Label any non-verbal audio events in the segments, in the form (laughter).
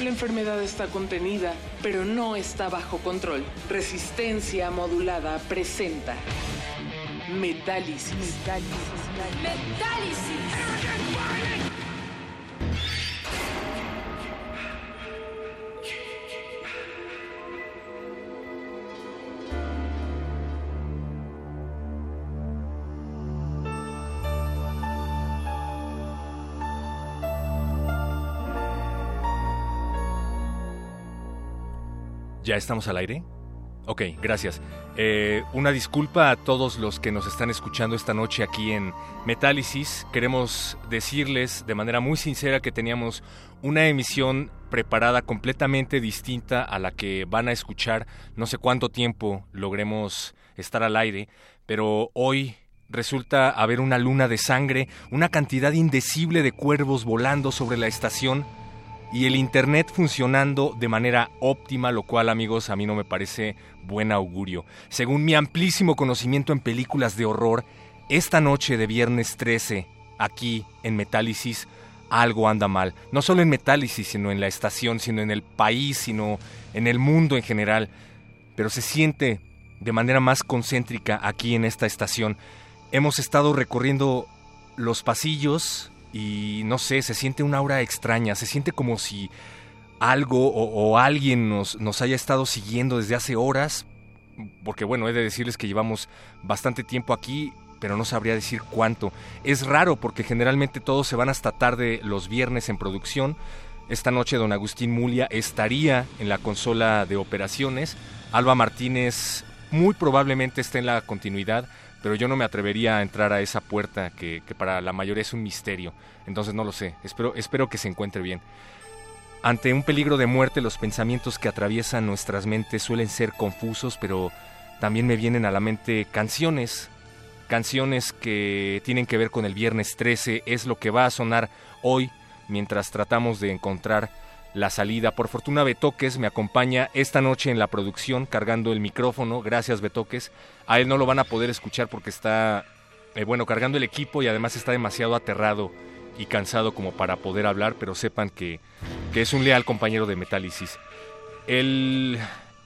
La enfermedad está contenida, pero no está bajo control. Resistencia modulada presenta Metálisis. ¿Ya estamos al aire? Ok, gracias. Eh, una disculpa a todos los que nos están escuchando esta noche aquí en Metálisis. Queremos decirles de manera muy sincera que teníamos una emisión preparada completamente distinta a la que van a escuchar. No sé cuánto tiempo logremos estar al aire, pero hoy resulta haber una luna de sangre, una cantidad indecible de cuervos volando sobre la estación y el Internet funcionando de manera óptima, lo cual amigos a mí no me parece buen augurio. Según mi amplísimo conocimiento en películas de horror, esta noche de viernes 13, aquí en Metálisis, algo anda mal. No solo en Metálisis, sino en la estación, sino en el país, sino en el mundo en general. Pero se siente de manera más concéntrica aquí en esta estación. Hemos estado recorriendo los pasillos y no sé, se siente una aura extraña, se siente como si algo o, alguien nos, nos haya estado siguiendo desde hace horas, porque bueno, he de decirles que llevamos bastante tiempo aquí, pero no sabría decir cuánto. Es raro porque generalmente todos se van hasta tarde los viernes en producción. Esta noche don Agustín Mulia estaría en la consola de operaciones. Alba Martínez muy probablemente esté en la continuidad pero yo no me atrevería a entrar a esa puerta que, para la mayoría es un misterio. Entonces no lo sé. Espero, espero que se encuentre bien. Ante un peligro de muerte, los pensamientos que atraviesan nuestras mentes suelen ser confusos, pero también me vienen a la mente canciones. Canciones que tienen que ver con el viernes 13. Es lo que va a sonar hoy mientras tratamos de encontrar la salida. Por fortuna Betoques me acompaña esta noche en la producción cargando el micrófono. Gracias Betoques. A él no lo van a poder escuchar porque está, eh, bueno, cargando el equipo y además está demasiado aterrado y cansado como para poder hablar, pero sepan que, que es un leal compañero de Metálisis. Él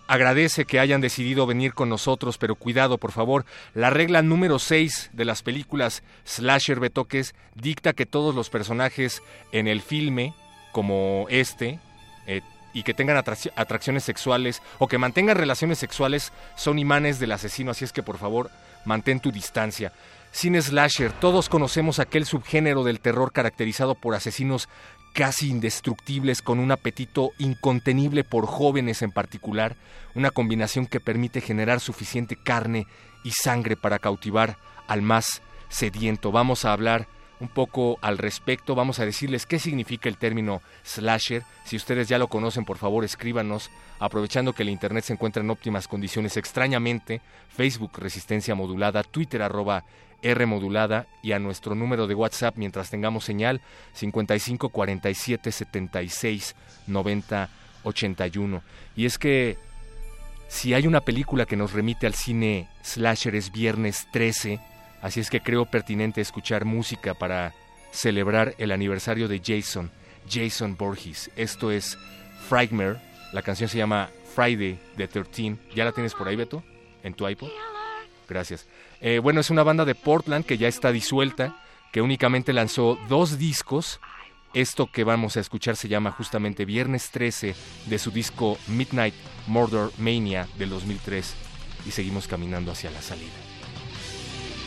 agradece que hayan decidido venir con nosotros, pero cuidado, por favor. La regla número 6 de las películas Slasher Betoques dicta que todos los personajes en el filme como este eh, y que tengan atracciones sexuales o que mantengan relaciones sexuales son imanes del asesino, así es que por favor mantén tu distancia. Sin slasher, todos conocemos aquel subgénero del terror caracterizado por asesinos casi indestructibles con un apetito incontenible por jóvenes en particular, una combinación que permite generar suficiente carne y sangre para cautivar al más sediento. Vamos a hablar un poco al respecto. Vamos a decirles qué significa el término slasher. Si ustedes ya lo conocen, por favor escríbanos. Aprovechando que el Internet se encuentra en óptimas condiciones extrañamente, Facebook Resistencia Modulada, Twitter arroba R modulada y a nuestro número de WhatsApp mientras tengamos señal 55 47 76 90 81. Y es que si hay una película que nos remite al cine slasher es viernes 13, así es que creo pertinente escuchar música para celebrar el aniversario de Jason, Jason Borges. Esto es Frightmare, la canción se llama Friday the 13. ¿Ya la tienes por ahí, Beto? ¿En tu iPod? Gracias. Eh, bueno, es una banda de Portland que ya está disuelta, que únicamente lanzó dos discos. Esto que vamos a escuchar se llama justamente Viernes 13 de su disco Midnight Murder Mania del 2003 y seguimos caminando hacia la salida.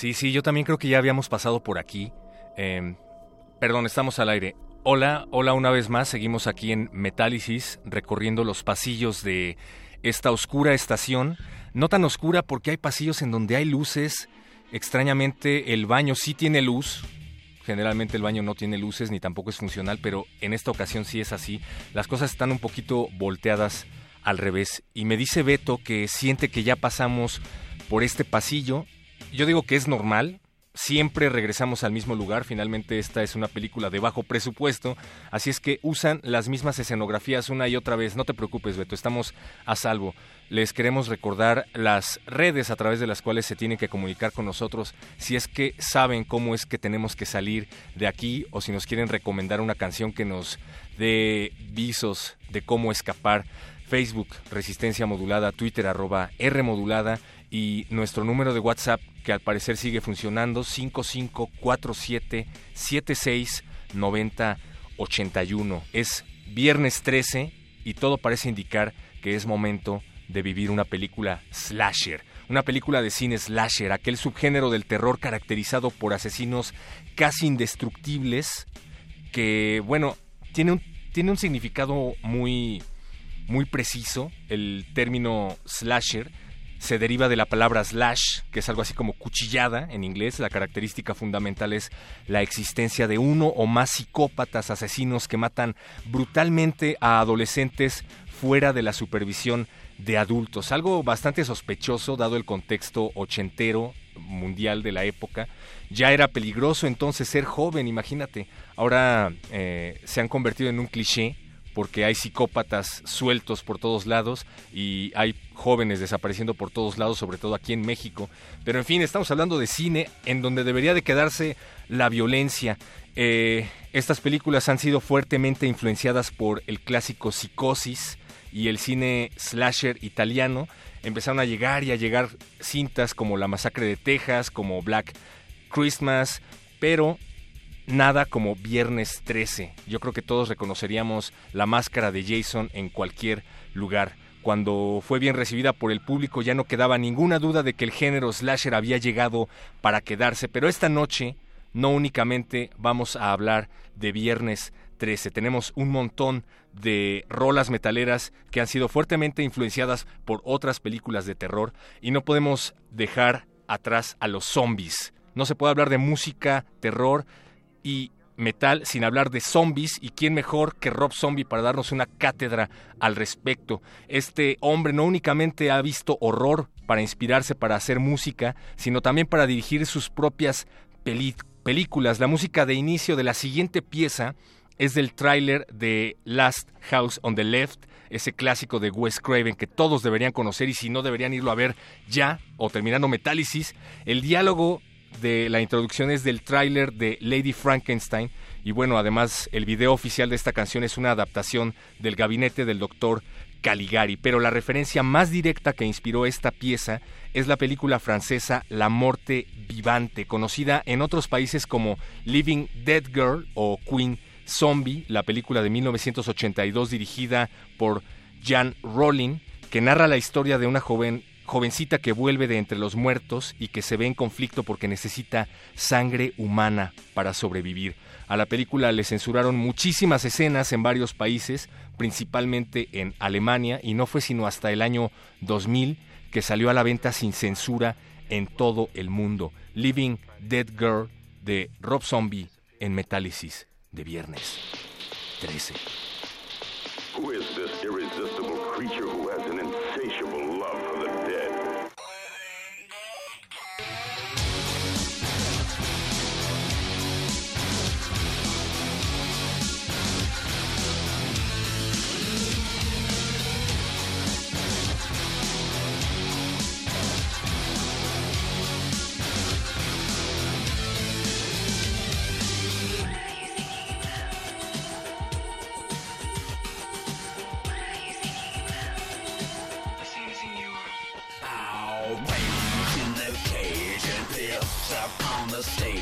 Sí, sí, yo también creo que ya habíamos pasado por aquí. Em, perdón, estamos al aire. Hola, hola una vez más. Seguimos aquí en Metálisis, recorriendo los pasillos de esta oscura estación, no tan oscura porque hay pasillos en donde hay luces, extrañamente el baño sí tiene luz, generalmente el baño no tiene luces ni tampoco es funcional, pero en esta ocasión sí es así, las cosas están un poquito volteadas al revés y me dice Beto que siente que ya pasamos por este pasillo, yo digo que es normal, siempre regresamos al mismo lugar. Finalmente esta es una película de bajo presupuesto, así es que usan las mismas escenografías una y otra vez. No te preocupes, Beto, estamos a salvo. Les queremos recordar las redes a través de las cuales se tienen que comunicar con nosotros si es que saben cómo es que tenemos que salir de aquí o si nos quieren recomendar una canción que nos dé visos de cómo escapar. Facebook, Resistencia Modulada, Twitter, arroba R Modulada y nuestro número de WhatsApp que al parecer sigue funcionando 5547769081. Es viernes 13 y todo parece indicar que es momento de vivir una película slasher, una película de cine slasher, aquel subgénero del terror caracterizado por asesinos casi indestructibles que, bueno, tiene un, tiene un significado muy, muy preciso, el término slasher se deriva de la palabra slash, que es algo así como cuchillada en inglés. La característica fundamental es la existencia de uno o más psicópatas asesinos que matan brutalmente a adolescentes fuera de la supervisión de adultos. Algo bastante sospechoso dado el contexto ochentero mundial de la época. Ya era peligroso entonces ser joven, imagínate. Ahora eh, se han convertido en un cliché porque hay psicópatas sueltos por todos lados y hay jóvenes desapareciendo por todos lados, sobre todo aquí en México. Pero en fin, estamos hablando de cine en donde debería de quedarse la violencia. Eh, estas películas han sido fuertemente influenciadas por el clásico Psicosis y el cine slasher italiano. Empezaron a llegar y a llegar cintas como La Masacre de Texas, como Black Christmas, pero nada como Viernes 13. Yo creo que todos reconoceríamos la máscara de Jason en cualquier lugar. Cuando fue bien recibida por el público ya no quedaba ninguna duda de que el género slasher había llegado para quedarse, pero esta noche no únicamente vamos a hablar de Viernes 13, tenemos un montón de rolas metaleras que han sido fuertemente influenciadas por otras películas de terror y no podemos dejar atrás a los zombies. No se puede hablar de música, terror y metal sin hablar de zombies y quién mejor que Rob Zombie para darnos una cátedra al respecto. Este hombre no únicamente ha visto horror para inspirarse para hacer música, sino también para dirigir sus propias películas. La música de inicio de la siguiente pieza es del tráiler de Last House on the Left, ese clásico de Wes Craven que todos deberían conocer y si no deberían irlo a ver ya o terminando Metálisis. El diálogo de la introducción es del tráiler de Lady Frankenstein. Y bueno, además el video oficial de esta canción es una adaptación del gabinete del doctor Caligari, pero la referencia más directa que inspiró esta pieza es la película francesa La Morte Vivante, conocida en otros países como Living Dead Girl o Queen Zombie, la película de 1982 dirigida por Jan Rowling, que narra la historia de una joven jovencita que vuelve de entre los muertos y que se ve en conflicto porque necesita sangre humana para sobrevivir. A la película le censuraron muchísimas escenas en varios países, principalmente en Alemania, y no fue sino hasta el año 2000 que salió a la venta sin censura en todo el mundo. Living Dead Girl de Rob Zombie en Metálisis de viernes 13. the.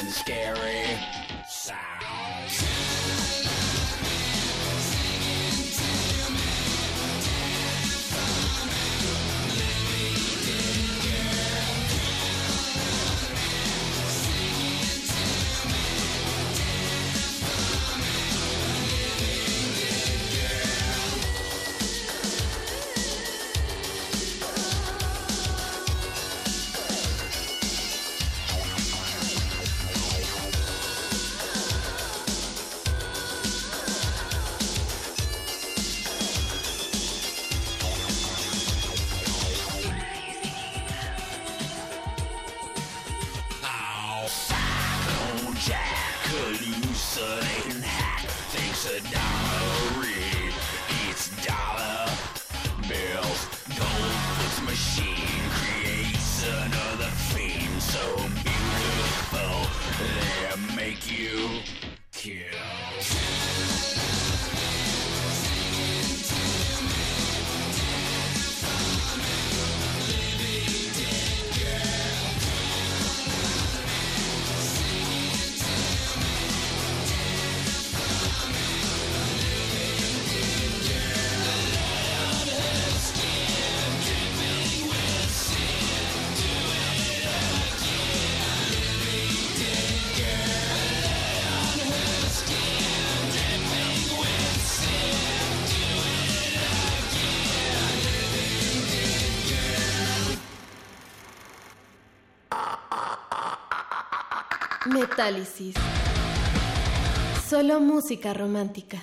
fucking scary. Jack, hallucinating hack, thinks a dollar. Read, eats dollar. Bills. Goldfoot's machine. Creates another fiend so beautiful. They make you kill. Metálisis. Solo música romántica.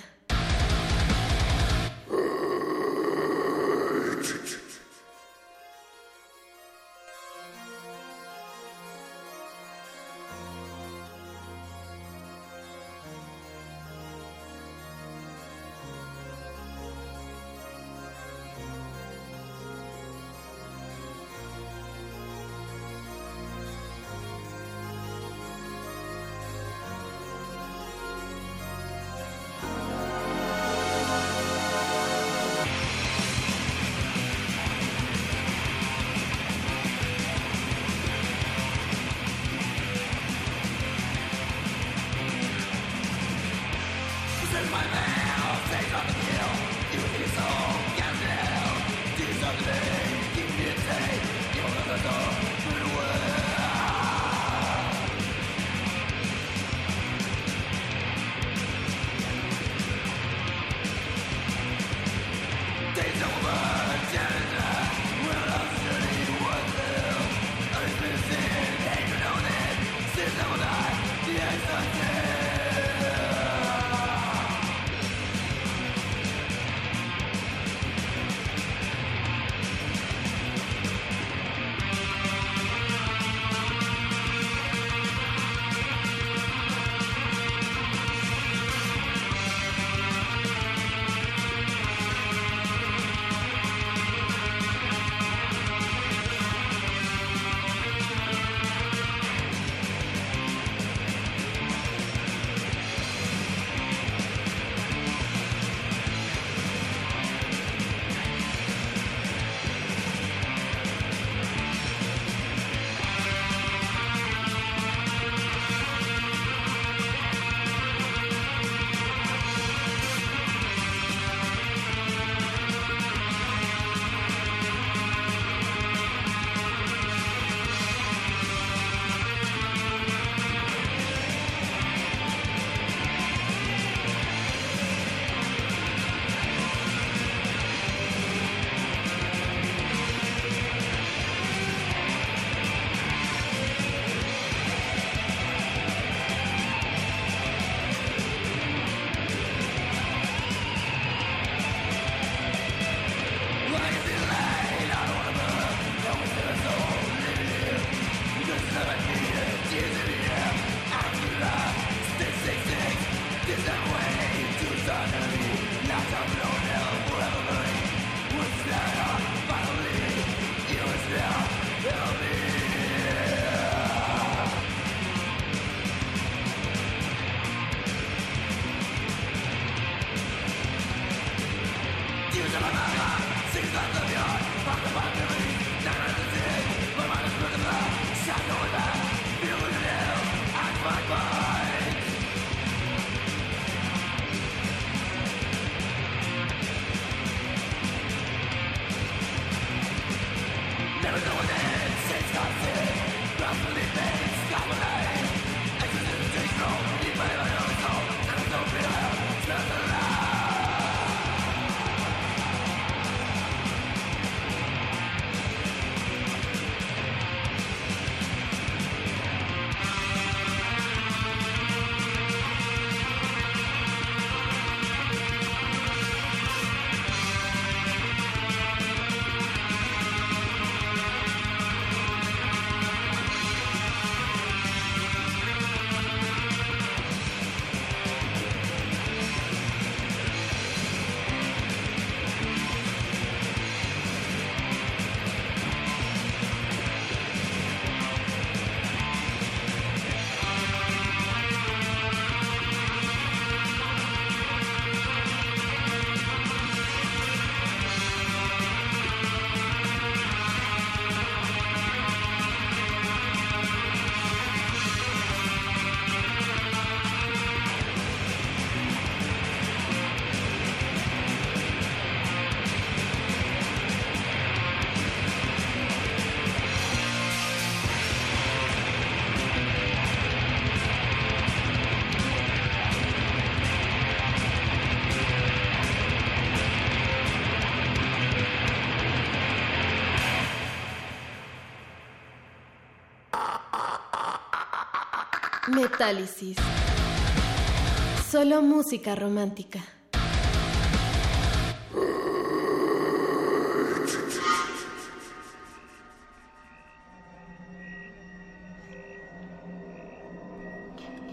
Solo música romántica.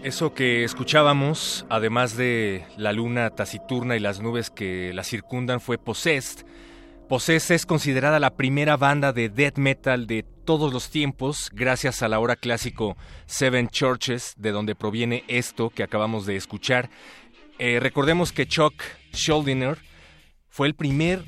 Eso que escuchábamos, además de la luna taciturna y las nubes que la circundan, fue Possessed. Possessed es considerada la primera banda de death metal de todos los tiempos, gracias al ahora clásico Seven Churches, de donde proviene esto que acabamos de escuchar. Eh, recordemos que Chuck Schuldiner fue el primer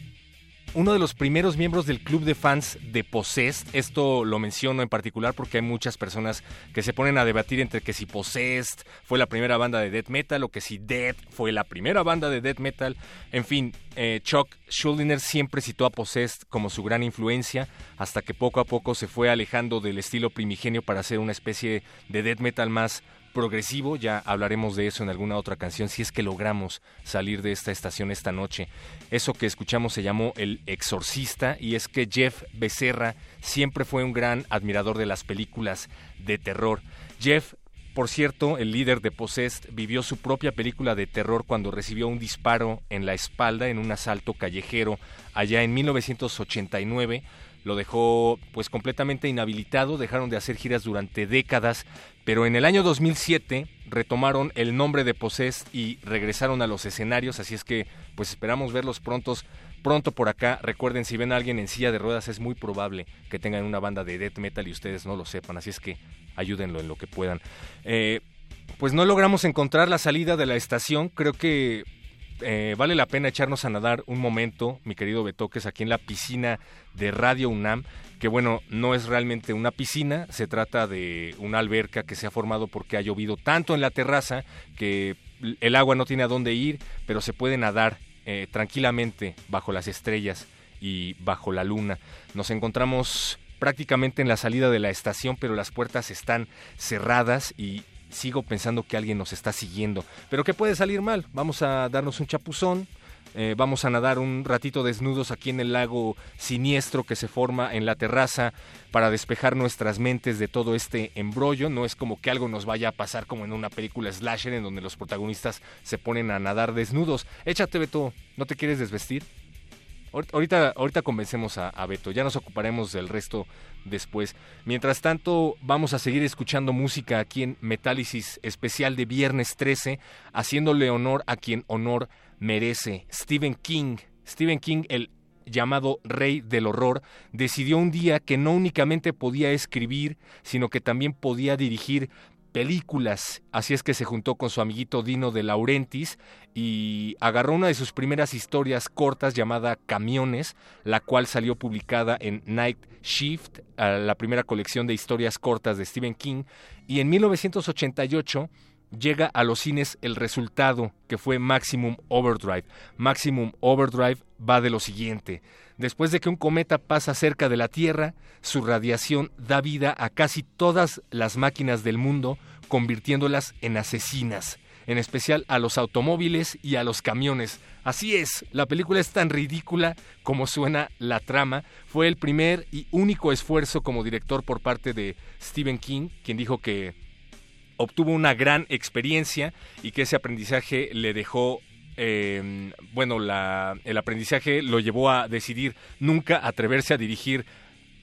uno de los primeros miembros del club de fans de Possessed. Esto lo menciono en particular porque hay muchas personas que se ponen a debatir entre que si Possessed fue la primera banda de death metal o que si Death fue la primera banda de death metal. En fin, eh, Chuck Schuldiner siempre citó a Possessed como su gran influencia hasta que poco a poco se fue alejando del estilo primigenio para hacer una especie de death metal más progresivo, ya hablaremos de eso en alguna otra canción, si es que logramos salir de esta estación esta noche. Eso que escuchamos se llamó El Exorcista y es que Jeff Becerra siempre fue un gran admirador de las películas de terror. Jeff por cierto, el líder de Possessed vivió su propia película de terror cuando recibió un disparo en la espalda en un asalto callejero allá en 1989 lo dejó pues completamente inhabilitado, dejaron de hacer giras durante décadas, pero en el año 2007 retomaron el nombre de Possessed y regresaron a los escenarios, así es que pues esperamos verlos prontos, pronto por acá. Recuerden, si ven a alguien en silla de ruedas es muy probable que tengan una banda de death metal y ustedes no lo sepan, así es que ayúdenlo en lo que puedan. Eh, pues no logramos encontrar la salida de la estación, creo que eh, vale la pena echarnos a nadar un momento, mi querido Betoques, aquí en la piscina de Radio UNAM, que bueno, no es realmente una piscina, se trata de una alberca que se ha formado porque ha llovido tanto en la terraza que el agua no tiene a dónde ir, pero se puede nadar eh, tranquilamente bajo las estrellas y bajo la luna. Nos encontramos prácticamente en la salida de la estación, pero las puertas están cerradas y sigo pensando que alguien nos está siguiendo. Pero ¿qué puede salir mal? Vamos a darnos un chapuzón, eh, vamos a nadar un ratito desnudos aquí en el lago siniestro que se forma en la terraza para despejar nuestras mentes de todo este embrollo. No es como que algo nos vaya a pasar como en una película slasher en donde los protagonistas se ponen a nadar desnudos. Échate, Beto, ¿no te quieres desvestir? Ahorita, ahorita convencemos a, a, Beto, ya nos ocuparemos del resto después. Mientras tanto, vamos a seguir escuchando música aquí en Metálisis especial de viernes 13, haciéndole honor a quien honor merece. Stephen King. Stephen King, el llamado Rey del Horror, decidió un día que no únicamente podía escribir, sino que también podía dirigir películas. Así es que se juntó con su amiguito Dino de Laurentis y agarró una de sus primeras historias cortas llamada Camiones, la cual salió publicada en Night Shift, la primera colección de historias cortas de Stephen King, y en 1988 llega a los cines el resultado que fue Maximum Overdrive. Maximum Overdrive va de lo siguiente. Después de que un cometa pasa cerca de la Tierra, su radiación da vida a casi todas las máquinas del mundo, convirtiéndolas en asesinas, en especial a los automóviles y a los camiones. Así es, la película es tan ridícula como suena la trama. Fue el primer y único esfuerzo como director por parte de Stephen King, quien dijo que obtuvo una gran experiencia y que ese aprendizaje le dejó eh, bueno, la, el aprendizaje lo llevó a decidir nunca atreverse a dirigir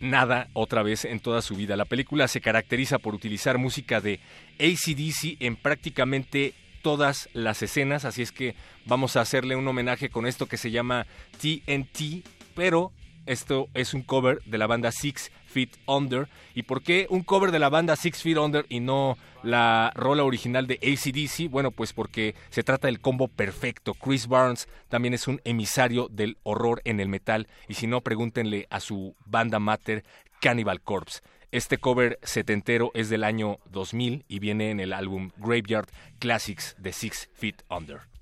nada otra vez en toda su vida. La película se caracteriza por utilizar música de ACDC en prácticamente todas las escenas, así es que vamos a hacerle un homenaje con esto que se llama TNT, pero esto es un cover de la banda Six Feet Under. ¿Y por qué un cover de la banda Six Feet Under y no la rola original de ACDC? Bueno, pues porque se trata del combo perfecto. Chris Barnes también es un emisario del horror en el metal. Y si no, pregúntenle a su banda mater Cannibal Corpse. Este cover setentero es del año 2000 y viene en el álbum Graveyard Classics de Six Feet Under.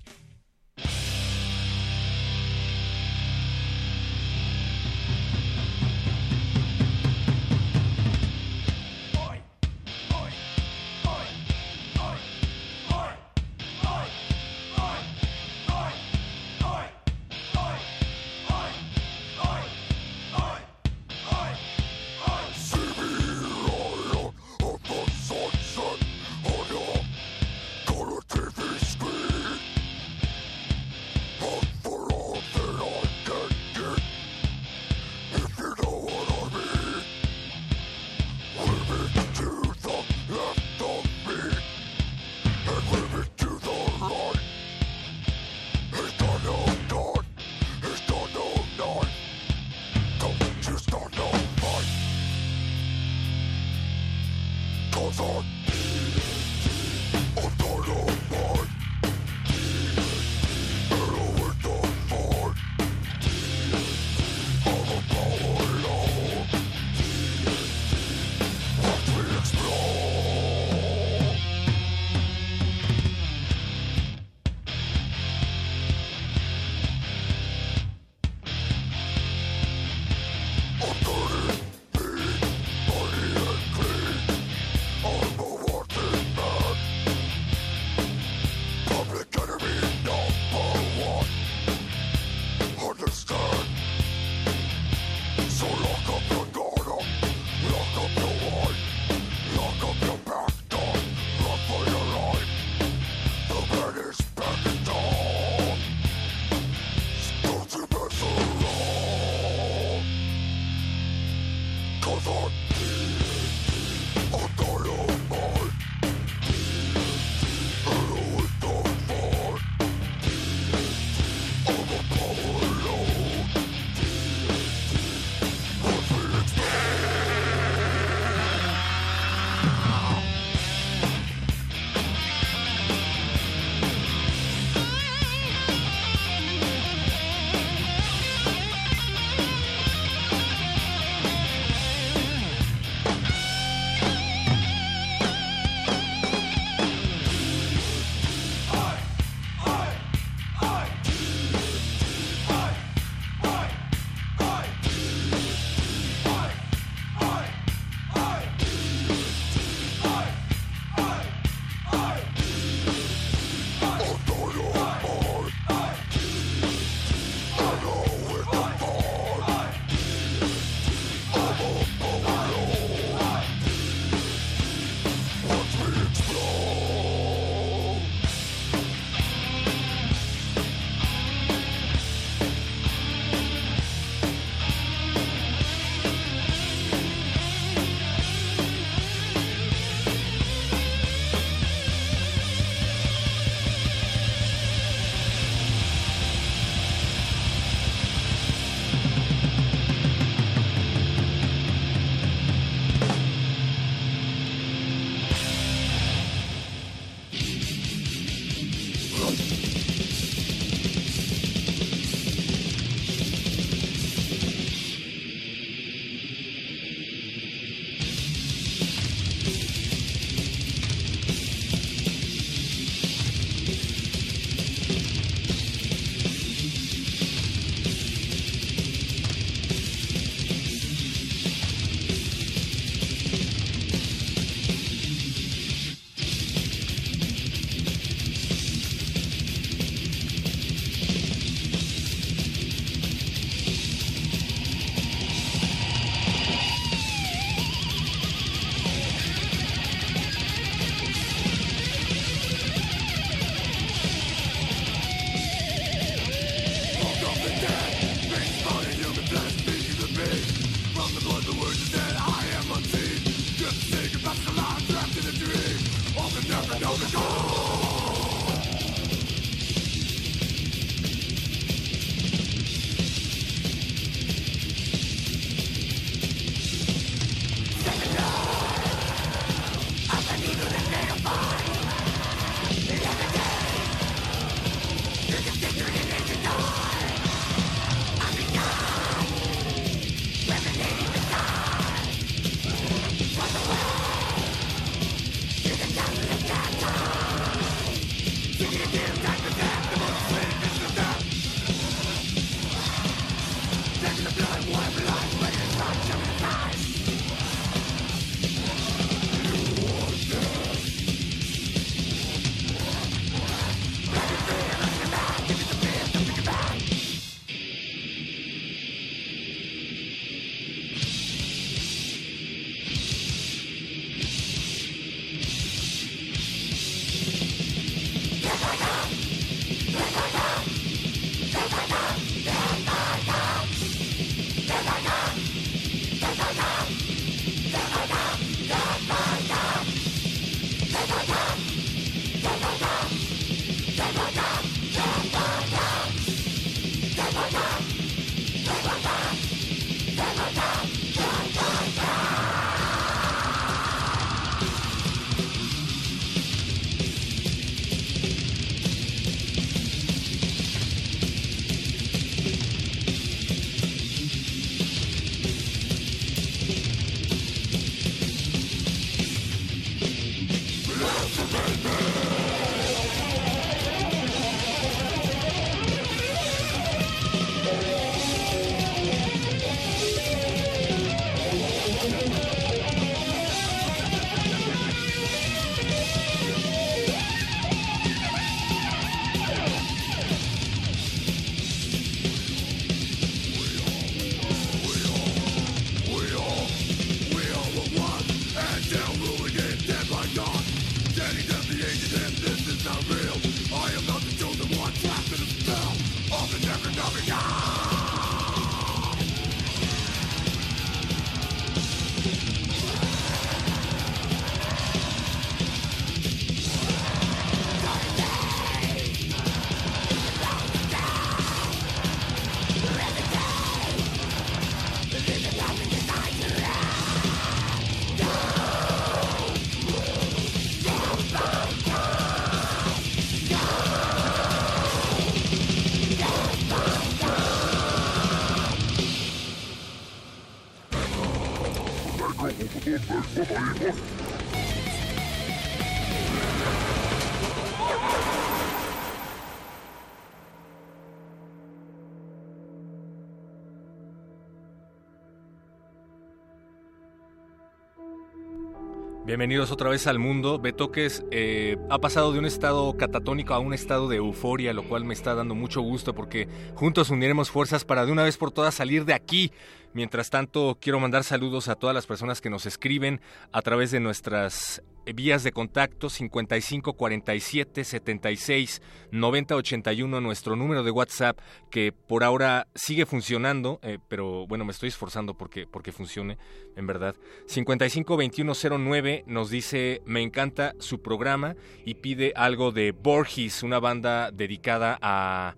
Bienvenidos otra vez al mundo. Betoques eh, ha pasado de un estado catatónico a un estado de euforia, lo cual me está dando mucho gusto porque juntos uniremos fuerzas para de una vez por todas salir de aquí. Mientras tanto, quiero mandar saludos a todas las personas que nos escriben a través de nuestras vías de contacto 55 47 76 90 81 nuestro número de WhatsApp que por ahora sigue funcionando eh, pero bueno me estoy esforzando porque porque funcione en verdad. 55 21 09 nos dice me encanta su programa y pide algo de Borges una banda dedicada a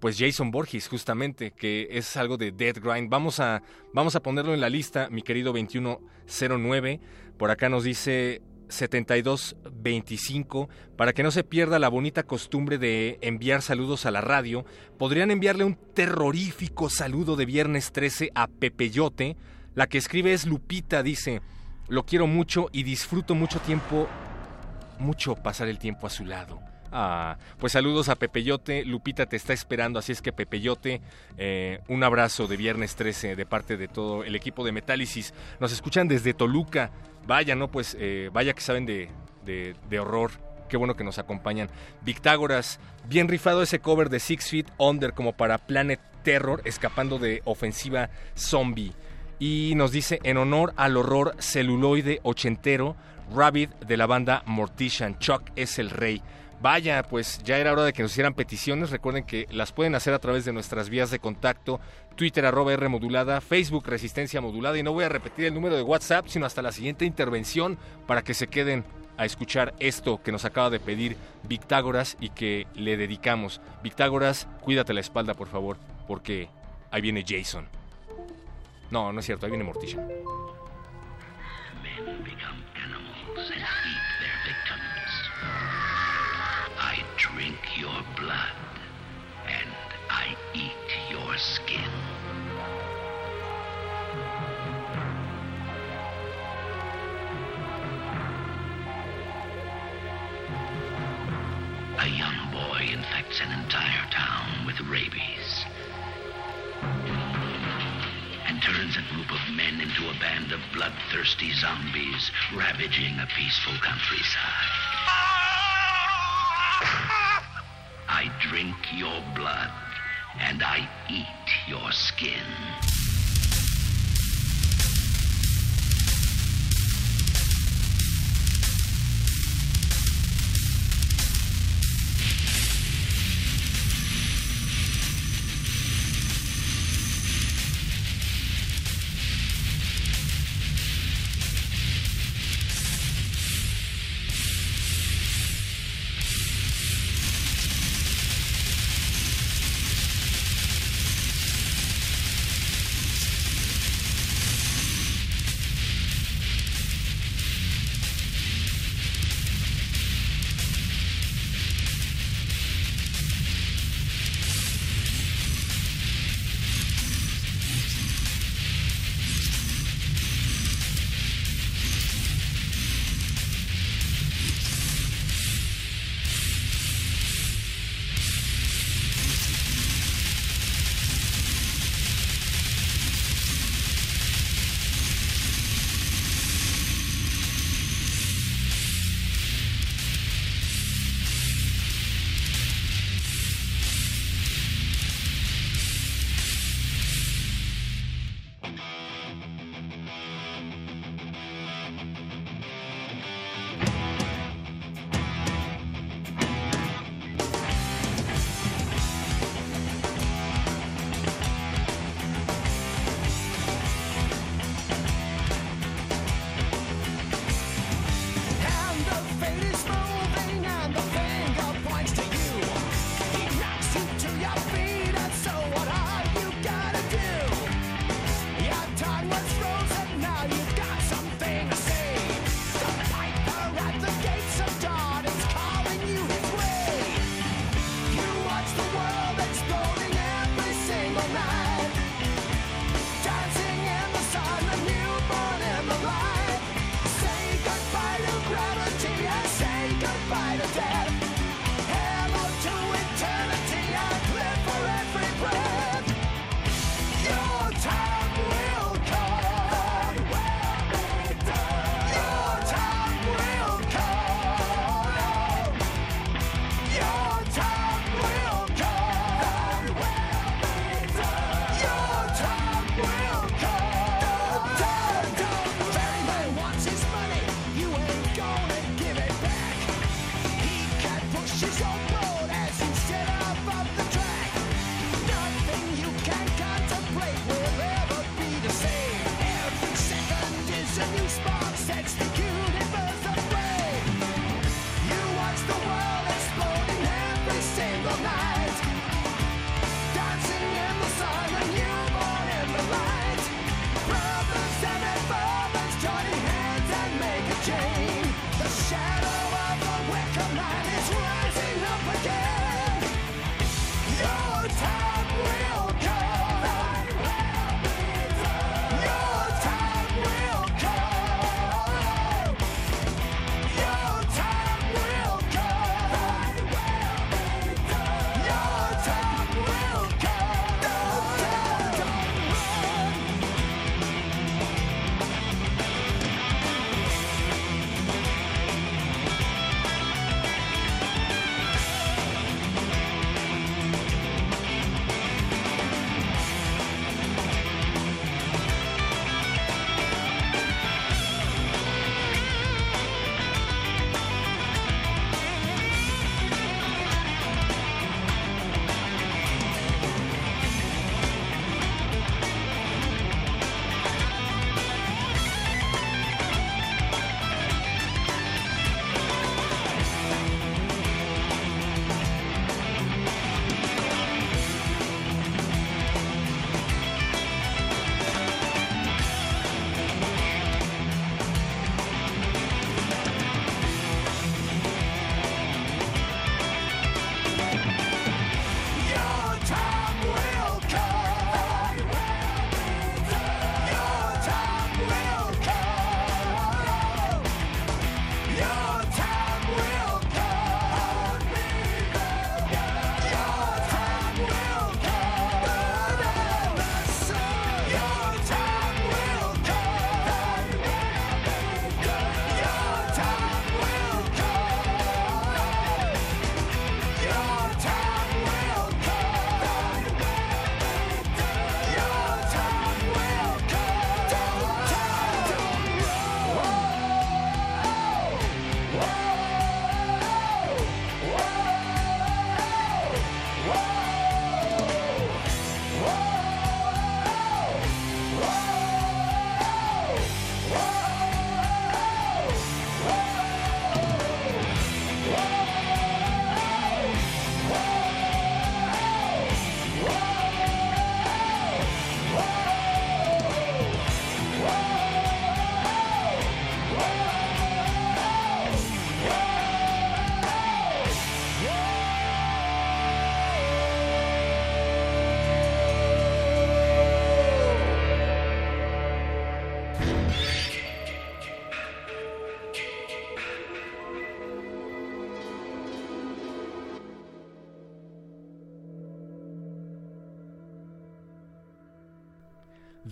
pues Jason Borges justamente, que es algo de Dead Grind. Vamos a, vamos a ponerlo en la lista, mi querido 2109. Por acá nos dice 7225. Para que no se pierda la bonita costumbre de enviar saludos a la radio, podrían enviarle un terrorífico saludo de viernes 13 a Pepeyote. La que escribe es Lupita, dice, lo quiero mucho y disfruto mucho tiempo, mucho pasar el tiempo a su lado. Ah, pues saludos a Pepeyote, Lupita te está esperando, así es que Pepeyote, eh, un abrazo de viernes 13 de parte de todo el equipo de Metálisis. Nos escuchan desde Toluca, vaya, ¿no? Pues eh, vaya que saben de, de, de horror. Qué bueno que nos acompañan. Victágoras, bien rifado ese cover de Six Feet Under como para Planet Terror, escapando de ofensiva zombie. Y nos dice, en honor al horror celuloide ochentero, Rabbit de la banda Mortician, Chuck es el rey. Vaya, pues ya era hora de que nos hicieran peticiones. Recuerden que las pueden hacer a través de nuestras vías de contacto. Twitter arroba R Facebook Resistencia Modulada. Y no voy a repetir el número de WhatsApp, sino hasta la siguiente intervención para que se queden a escuchar esto que nos acaba de pedir Victágoras y que le dedicamos. Victágoras, cuídate la espalda, por favor, porque ahí viene Jason. No, no es cierto, ahí viene Mortician. Drink your blood and I eat your skin. A young boy infects an entire town with rabies and turns a group of men into a band of bloodthirsty zombies ravaging a peaceful countryside. I drink your blood and I eat your skin.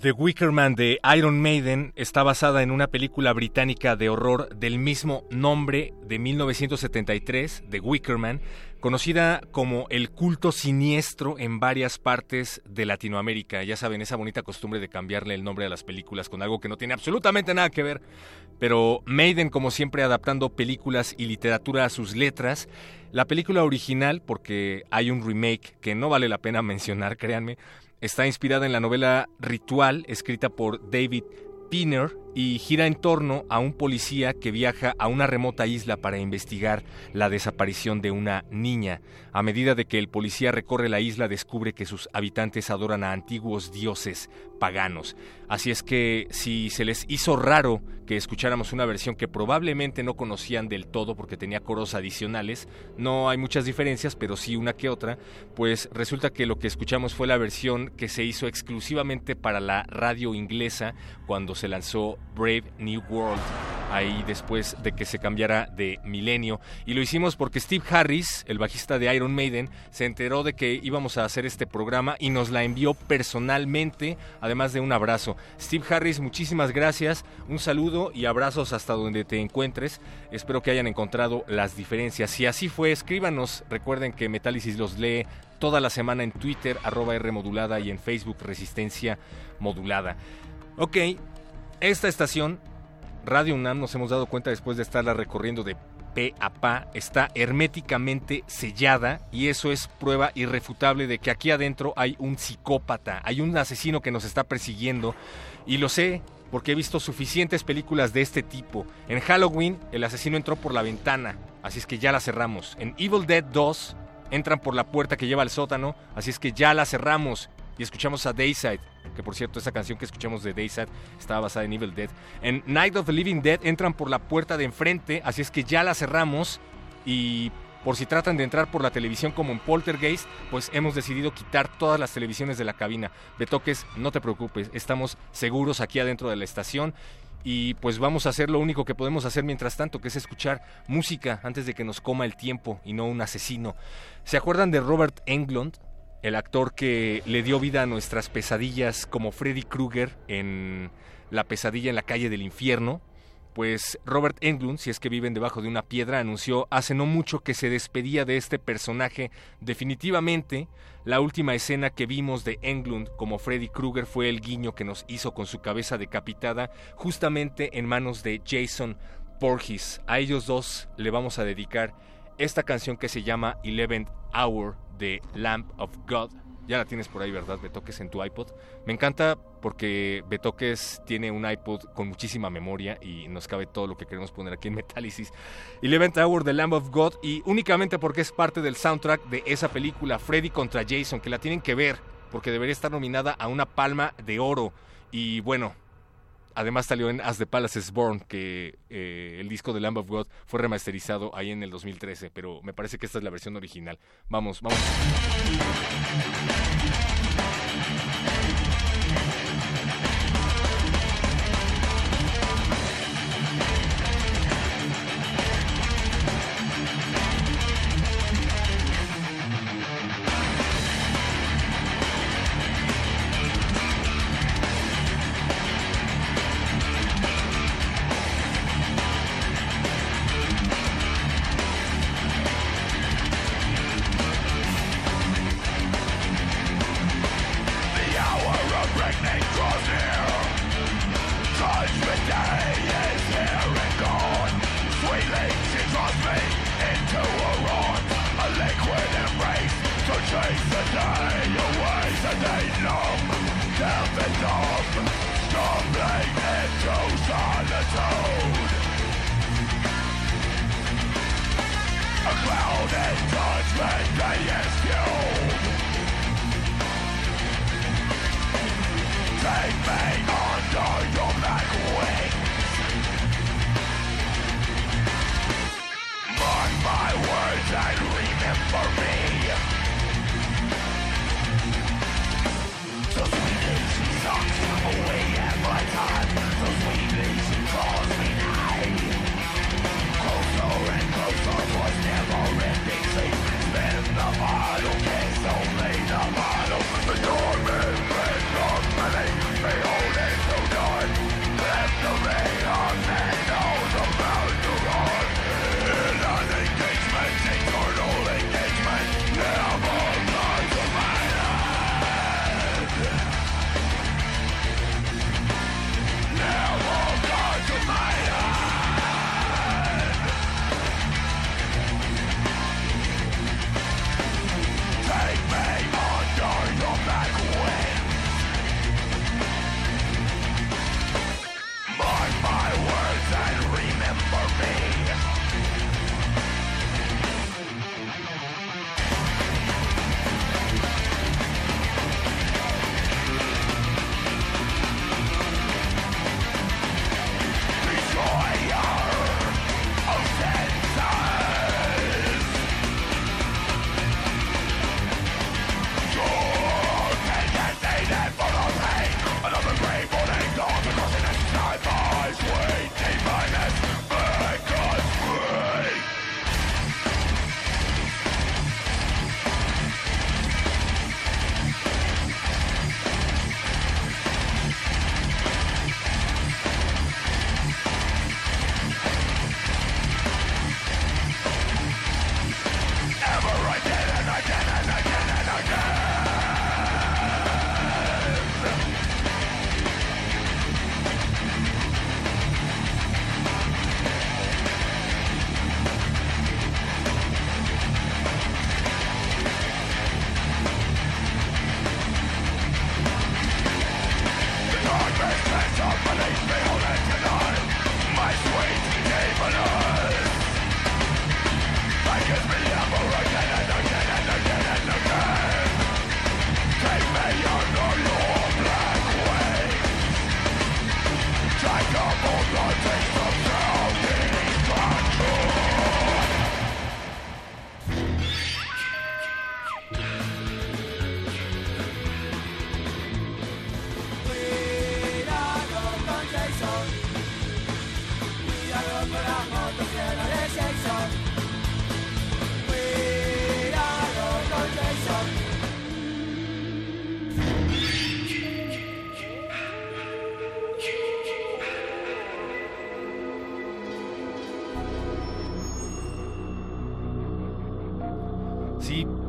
The Wicker Man de Iron Maiden está basada en una película británica de horror del mismo nombre de 1973, The Wicker Man, conocida como el culto siniestro en varias partes de Latinoamérica. Ya saben, esa bonita costumbre de cambiarle el nombre a las películas con algo que no tiene absolutamente nada que ver. Pero Maiden, como siempre, adaptando películas y literatura a sus letras. La película original, porque hay un remake que no vale la pena (laughs) mencionar, créanme, Está inspirada en la novela Ritual, escrita por David Pinner, y gira en torno a un policía que viaja a una remota isla para investigar la desaparición de una niña. A medida de que el policía recorre la isla descubre que sus habitantes adoran a antiguos dioses paganos. Así es que si se les hizo raro que escucháramos una versión que probablemente no conocían del todo porque tenía coros adicionales, no hay muchas diferencias, pero sí una que otra, pues resulta que lo que escuchamos fue la versión que se hizo exclusivamente para la radio inglesa cuando se lanzó Brave New World, ahí después de que se cambiara de milenio. Y lo hicimos porque Steve Harris, el bajista de Iron Maiden, se enteró de que íbamos a hacer este programa y nos la envió personalmente, además de un abrazo. Steve Harris, muchísimas gracias, un saludo y abrazos hasta donde te encuentres. Espero que hayan encontrado las diferencias. Si así fue, escríbanos. Recuerden que Metálisis los lee toda la semana en Twitter, arroba R modulada y en Facebook Resistencia Modulada. Ok, esta estación, Radio UNAM, nos hemos dado cuenta después de estarla recorriendo de pe a pa, está herméticamente sellada y eso es prueba irrefutable de que aquí adentro hay un psicópata, hay un asesino que nos está persiguiendo y lo sé porque he visto suficientes películas de este tipo. En Halloween el asesino entró por la ventana, así es que ya la cerramos. En Evil Dead 2 entran por la puerta que lleva al sótano, así es que ya la cerramos y escuchamos a Dayside, que por cierto esa canción que escuchamos de Dayside estaba basada en Evil Dead. En Night of the Living Dead entran por la puerta de enfrente, así es que ya la cerramos y por si tratan de entrar por la televisión como en Poltergeist, pues hemos decidido quitar todas las televisiones de la cabina. Betoques, no te preocupes, estamos seguros aquí adentro de la estación y pues vamos a hacer lo único que podemos hacer mientras tanto, que es escuchar música antes de que nos coma el tiempo y no un asesino. ¿Se acuerdan de Robert Englund? El actor que le dio vida a nuestras pesadillas como Freddy Krueger en La pesadilla en la calle del infierno, pues Robert Englund, si es que viven debajo de una piedra, anunció hace no mucho que se despedía de este personaje definitivamente. La última escena que vimos de Englund como Freddy Krueger fue el guiño que nos hizo con su cabeza decapitada justamente en manos de Jason Porges. A ellos dos le vamos a dedicar esta canción que se llama Eleventh Hour de Lamp of God. Ya la tienes por ahí, ¿verdad? Betoques en tu iPod. Me encanta porque Betoques tiene un iPod con muchísima memoria y nos cabe todo lo que queremos poner aquí en Metálisis. Eleventh Hour de Lamb of God y únicamente porque es parte del soundtrack de esa película, Freddy contra Jason, que la tienen que ver porque debería estar nominada a una palma de oro. Y bueno, Además salió en As the Palace is Born, que eh, el disco de Lamb of God fue remasterizado ahí en el 2013, pero me parece que esta es la versión original. Vamos, vamos.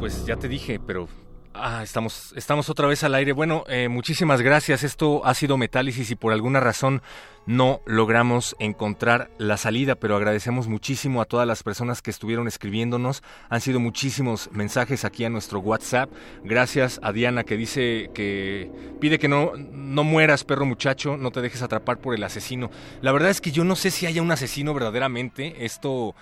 Pues ya te dije, pero Ah, estamos, estamos otra vez al aire. Bueno, eh, muchísimas gracias. Esto ha sido Metálisis y por alguna razón no logramos encontrar la salida, pero agradecemos muchísimo a todas las personas que estuvieron escribiéndonos. Han sido muchísimos mensajes aquí a nuestro WhatsApp. Gracias a Diana que dice que pide que no, no mueras, perro muchacho, no te dejes atrapar por el asesino. La verdad es que yo no sé si haya un asesino verdaderamente. Esto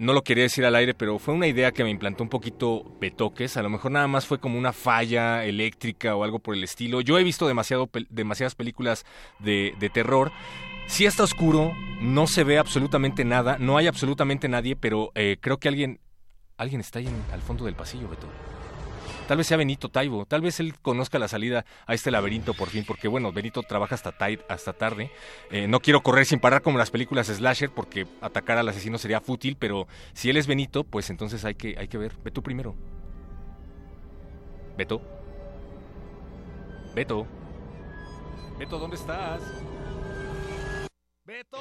no lo quería decir al aire, pero fue una idea que me implantó un poquito Betoques. A lo mejor nada más fue como una falla eléctrica o algo por el estilo. Yo he visto demasiado, demasiadas películas de, de terror. Sí está oscuro, no se ve absolutamente nada, no hay absolutamente nadie, pero eh, creo que alguien, alguien está ahí en, al fondo del pasillo, Beto. Tal vez sea Benito Taibo, tal vez él conozca la salida a este laberinto por fin, porque bueno, Benito trabaja hasta, hasta tarde. Eh, no quiero correr sin parar como las películas slasher, porque atacar al asesino sería fútil, pero si él es Benito, pues entonces hay que, hay que ver. Ve tú primero. Beto. Beto. Beto, ¿dónde estás? Beto.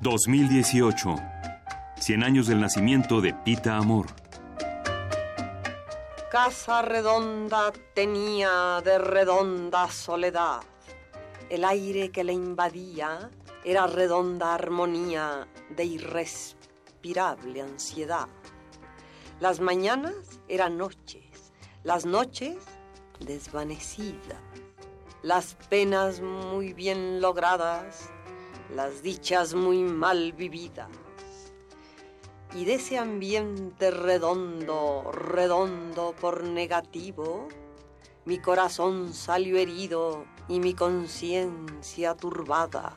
2018. 100 años del nacimiento de Pita Amor. Casa redonda tenía de redonda soledad. El aire que le invadía era redonda armonía de irrespirable ansiedad. Las mañanas eran noches, las noches desvanecidas, las penas muy bien logradas, las dichas muy mal vividas. Y de ese ambiente redondo, redondo por negativo, mi corazón salió herido y mi conciencia turbada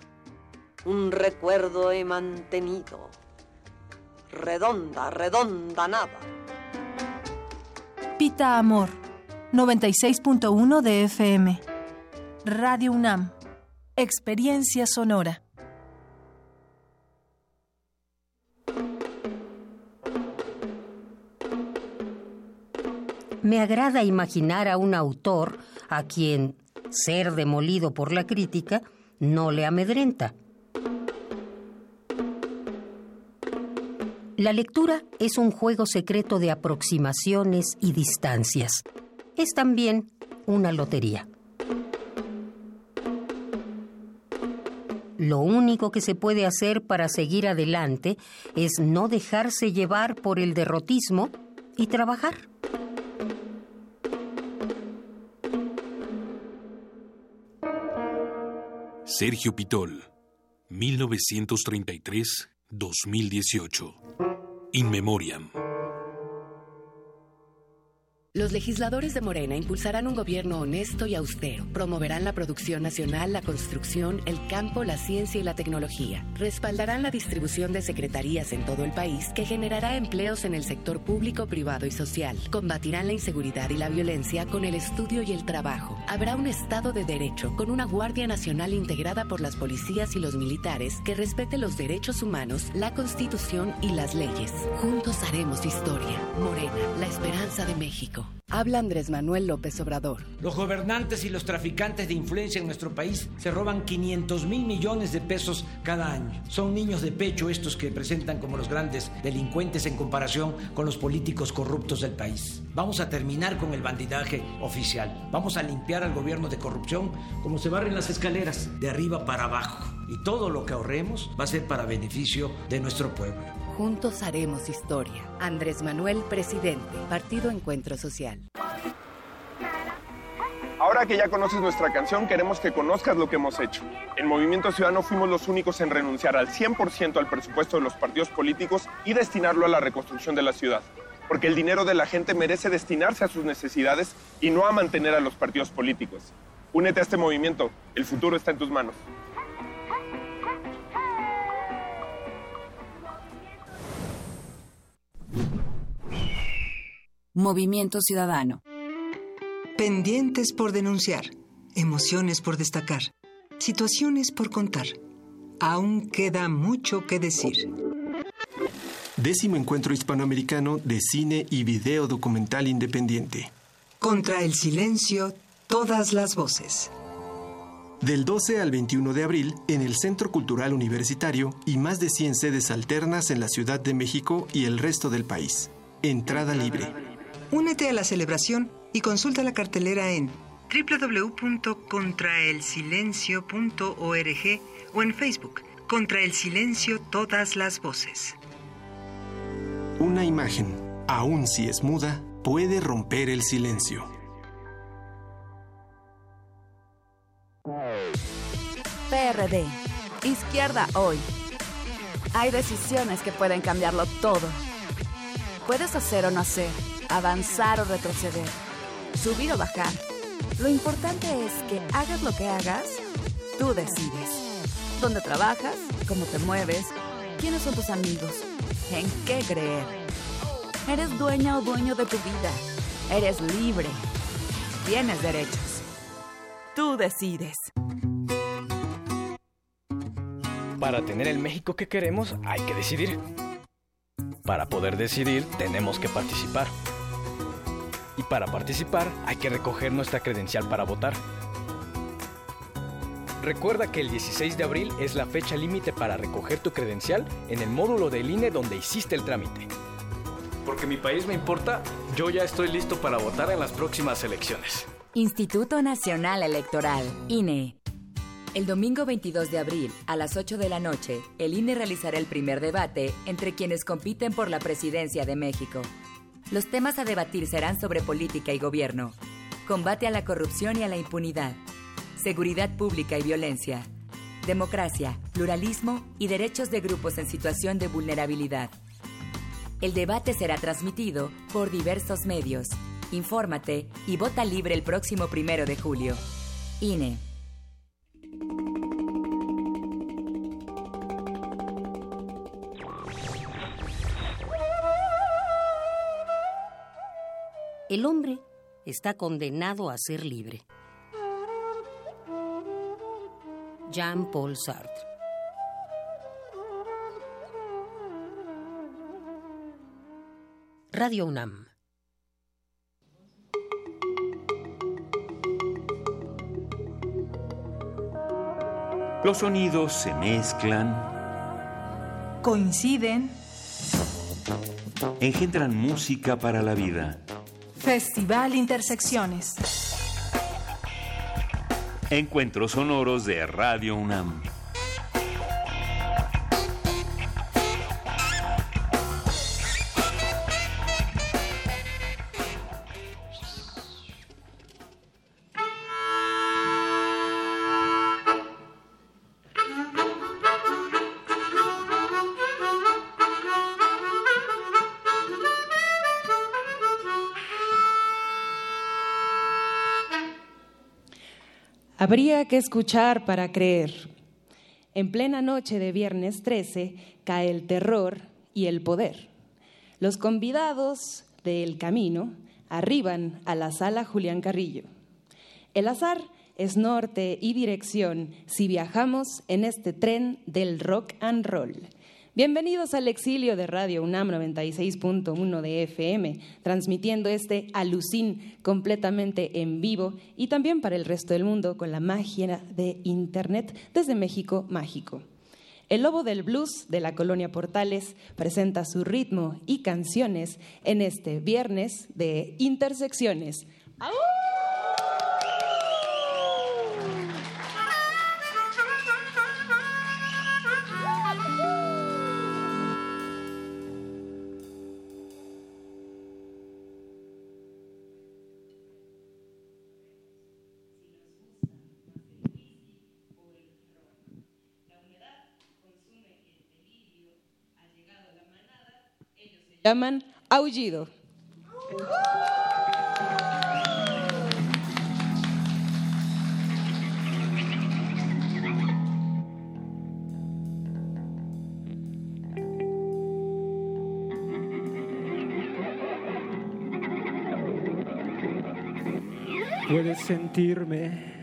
un recuerdo he mantenido. Redonda, redonda nada. Pita Amor, 96.1 de FM. Radio UNAM, Experiencia Sonora. Me agrada imaginar a un autor a quien ser demolido por la crítica no le amedrenta La lectura es un juego secreto de aproximaciones y distancias. Es también una lotería. Lo único que se puede hacer para seguir adelante es no dejarse llevar por el derrotismo y trabajar. Sergio Pitol, 1933-2018. In Memoriam. Los legisladores de Morena impulsarán un gobierno honesto y austero. Promoverán la producción nacional, la construcción, el campo, la ciencia y la tecnología. Respaldarán la distribución de secretarías en todo el país que generará empleos en el sector público, privado y social. Combatirán la inseguridad y la violencia con el estudio y el trabajo. Habrá un Estado de Derecho con una Guardia Nacional integrada por las policías y los militares que respete los derechos humanos, la Constitución y las leyes. Juntos haremos historia. Morena, la esperanza de México. Habla Andrés Manuel López Obrador. Los gobernantes y los traficantes de influencia en nuestro país se roban 500 mil millones de pesos cada año. Son niños de pecho estos que presentan como los grandes delincuentes en comparación con los políticos corruptos del país. Vamos a terminar con el bandidaje oficial. Vamos a limpiar al gobierno de corrupción como se barren las escaleras, de arriba para abajo. Y todo lo que ahorremos va a ser para beneficio de nuestro pueblo. Juntos haremos historia. Andrés Manuel, presidente. Partido Encuentro Social. Ahora que ya conoces nuestra canción, queremos que conozcas lo que hemos hecho. En Movimiento Ciudadano fuimos los únicos en renunciar al 100% al presupuesto de los partidos políticos y destinarlo a la reconstrucción de la ciudad. Porque el dinero de la gente merece destinarse a sus necesidades y no a mantener a los partidos políticos. Únete a este movimiento, el futuro está en tus manos. Movimiento Ciudadano. Pendientes por denunciar, emociones por destacar, situaciones por contar. Aún queda mucho que decir. Décimo Encuentro Hispanoamericano de Cine y Video Documental Independiente. Contra el silencio, todas las voces. Del 12 al 21 de abril en el Centro Cultural Universitario y más de 100 sedes alternas en la Ciudad de México y el resto del país. Entrada libre. Únete a la celebración y consulta la cartelera en www.contraelsilencio.org o en Facebook. Contra el silencio todas las voces. Una imagen, aun si es muda, puede romper el silencio. PRD. Izquierda hoy. Hay decisiones que pueden cambiarlo todo. Puedes hacer o no hacer, avanzar o retroceder, subir o bajar. Lo importante es que hagas lo que hagas, tú decides. ¿Dónde trabajas? ¿Cómo te mueves? ¿Quiénes son tus amigos? ¿En qué creer? Eres dueña o dueño de tu vida. Eres libre. Tienes derechos. Tú decides. Para tener el México que queremos hay que decidir. Para poder decidir tenemos que participar. Y para participar hay que recoger nuestra credencial para votar. Recuerda que el 16 de abril es la fecha límite para recoger tu credencial en el módulo del INE donde hiciste el trámite. Porque mi país me importa, yo ya estoy listo para votar en las próximas elecciones. Instituto Nacional Electoral, INE. El domingo 22 de abril, a las 8 de la noche, el INE realizará el primer debate entre quienes compiten por la presidencia de México. Los temas a debatir serán sobre política y gobierno, combate a la corrupción y a la impunidad, seguridad pública y violencia, democracia, pluralismo y derechos de grupos en situación de vulnerabilidad. El debate será transmitido por diversos medios. Infórmate y vota libre el próximo primero de julio. INE. El hombre está condenado a ser libre. Jean-Paul Sartre. Radio UNAM. Los sonidos se mezclan, Coinciden. engendran música para la vida. Festival Intersecciones. Encuentros sonoros de Radio UNAM. Habría que escuchar para creer. En plena noche de viernes 13 cae el terror y el poder. Los convidados del camino arriban a la sala Julián Carrillo. El azar es norte y dirección si viajamos en este tren del rock and roll. Bienvenidos al exilio de Radio UNAM 96.1 de FM, transmitiendo este alucín completamente en vivo y también para el resto del mundo con la magia de Internet desde México Mágico. El Lobo del Blues de la Colonia Portales presenta su ritmo y canciones en este viernes de Intersecciones. ¡Au! Llaman aullido. Puedes sentirme,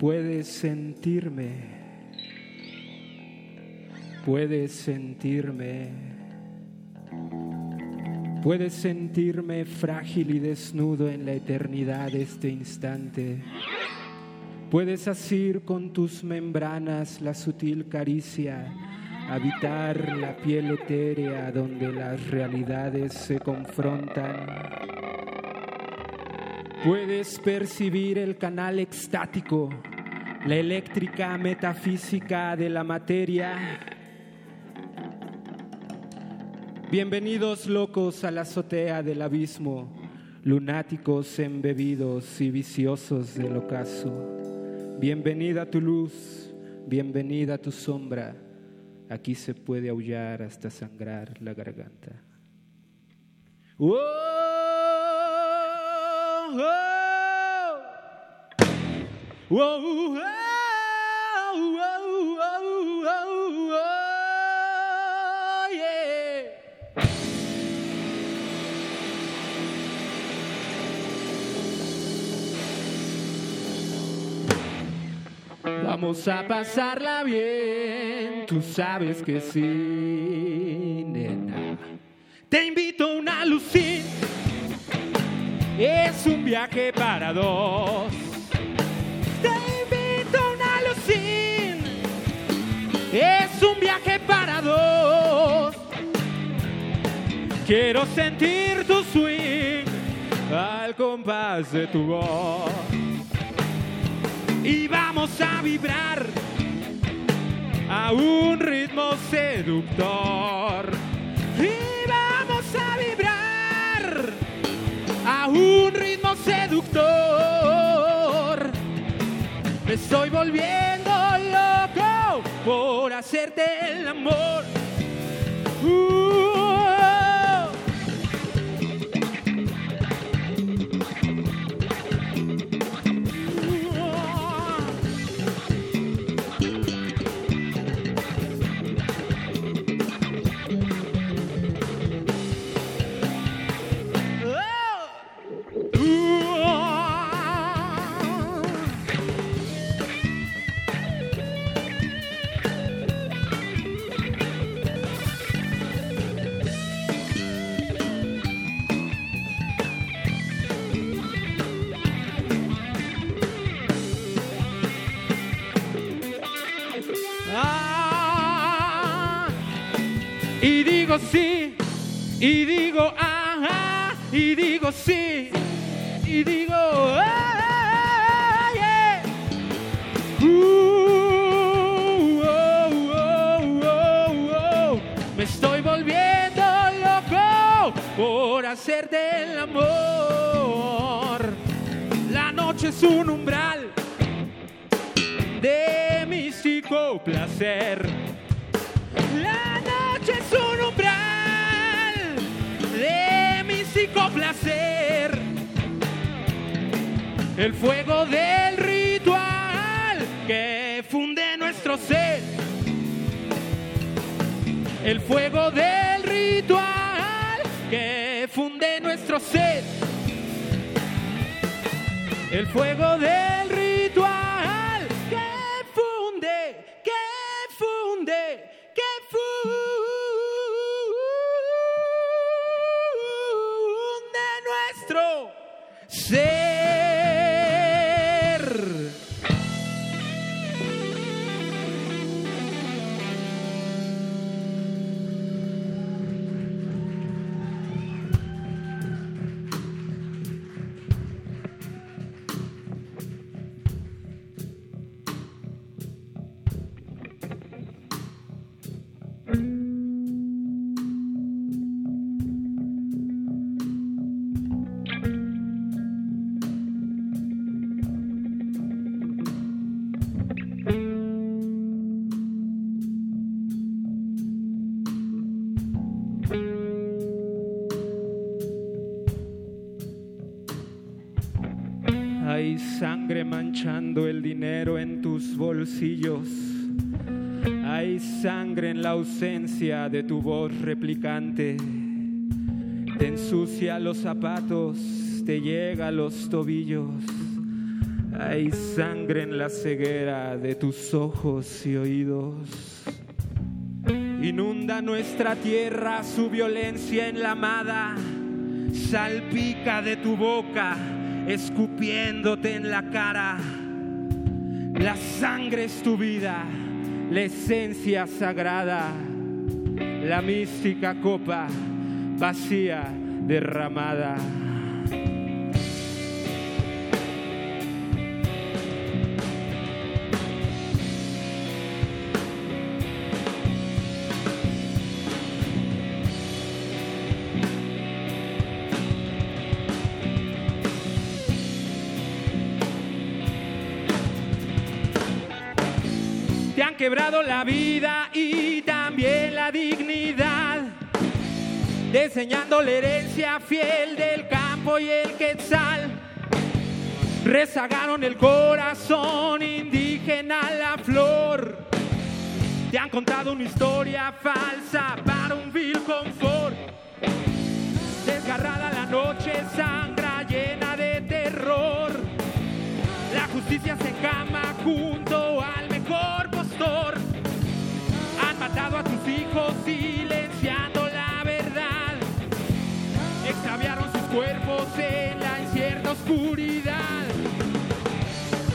puedes sentirme, puedes sentirme, puedes sentirme frágil y desnudo en la eternidad de este instante. Puedes asir con tus membranas la sutil caricia, habitar la piel etérea donde las realidades se confrontan. Puedes percibir el canal extático, la eléctrica metafísica de la materia. Bienvenidos locos a la azotea del abismo, lunáticos embebidos y viciosos del ocaso. Bienvenida tu luz, bienvenida tu sombra. Aquí se puede aullar hasta sangrar la garganta. ¡Wow! Whoa, whoa, Vamos a pasarla bien, tú sabes que sí. Te invito a una lucín, es un viaje para dos. Te invito a una lucín, es un viaje para dos. Quiero sentir tu swing al compás de tu voz. Y vamos a vibrar a un ritmo seductor. Y vamos a vibrar a un ritmo seductor. Me estoy volviendo loco por hacerte el amor. Uh, y digo sí, y digo ajá, y digo sí, y digo ah, yeah. Uh, oh, oh, oh, oh. Me estoy volviendo loco por hacerte el amor. La noche es un umbral de místico placer. El fuego del ritual que funde nuestro ser, el fuego del ritual que funde nuestro ser, el fuego del Hay sangre en la ausencia de tu voz replicante. Te ensucia los zapatos, te llega a los tobillos. Hay sangre en la ceguera de tus ojos y oídos. Inunda nuestra tierra su violencia enlamada. Salpica de tu boca, escupiéndote en la cara. La sangre es tu vida, la esencia sagrada, la mística copa vacía, derramada. Quebrado la vida y también la dignidad, diseñando la herencia fiel del campo y el quetzal. Rezagaron el corazón indígena a la flor. Te han contado una historia falsa para un vil confort. Desgarrada la noche, sangra llena de terror. La justicia se encama junto al tus hijos silenciando la verdad. Extraviaron sus cuerpos en la incierta oscuridad.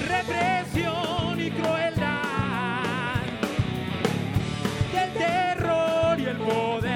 Represión y crueldad. Del terror y el poder.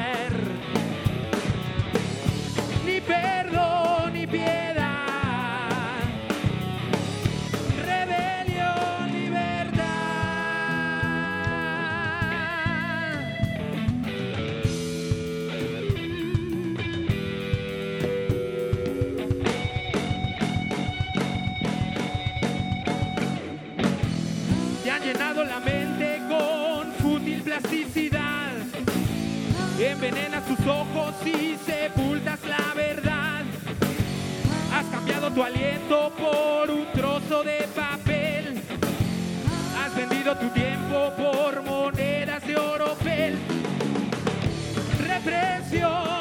Envenenas tus ojos y sepultas la verdad. Has cambiado tu aliento por un trozo de papel. Has vendido tu tiempo por monedas de oropel. Represión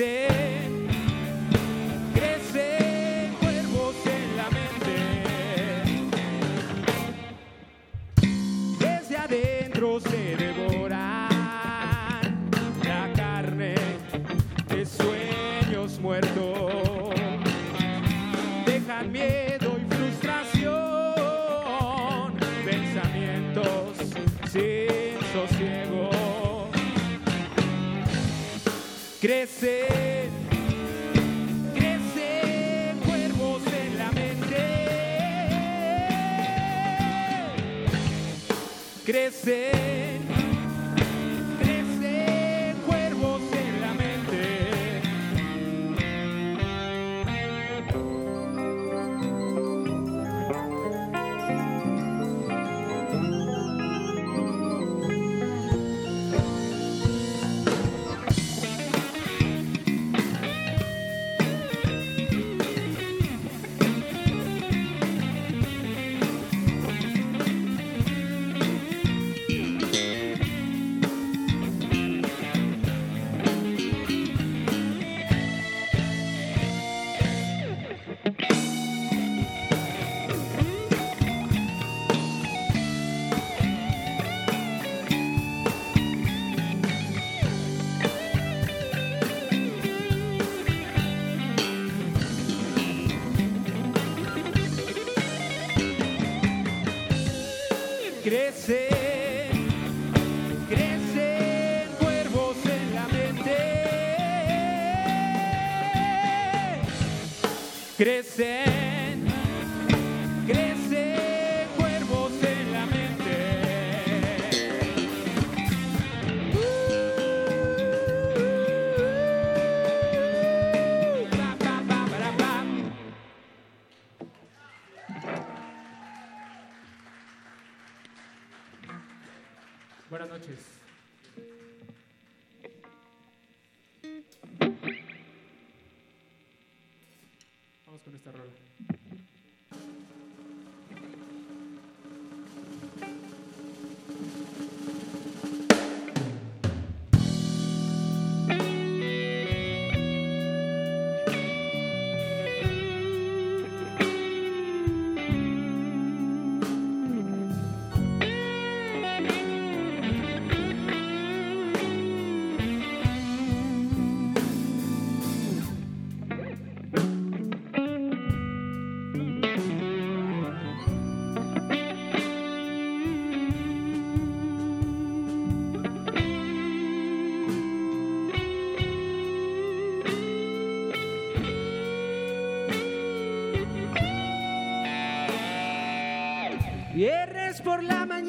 Yeah. Por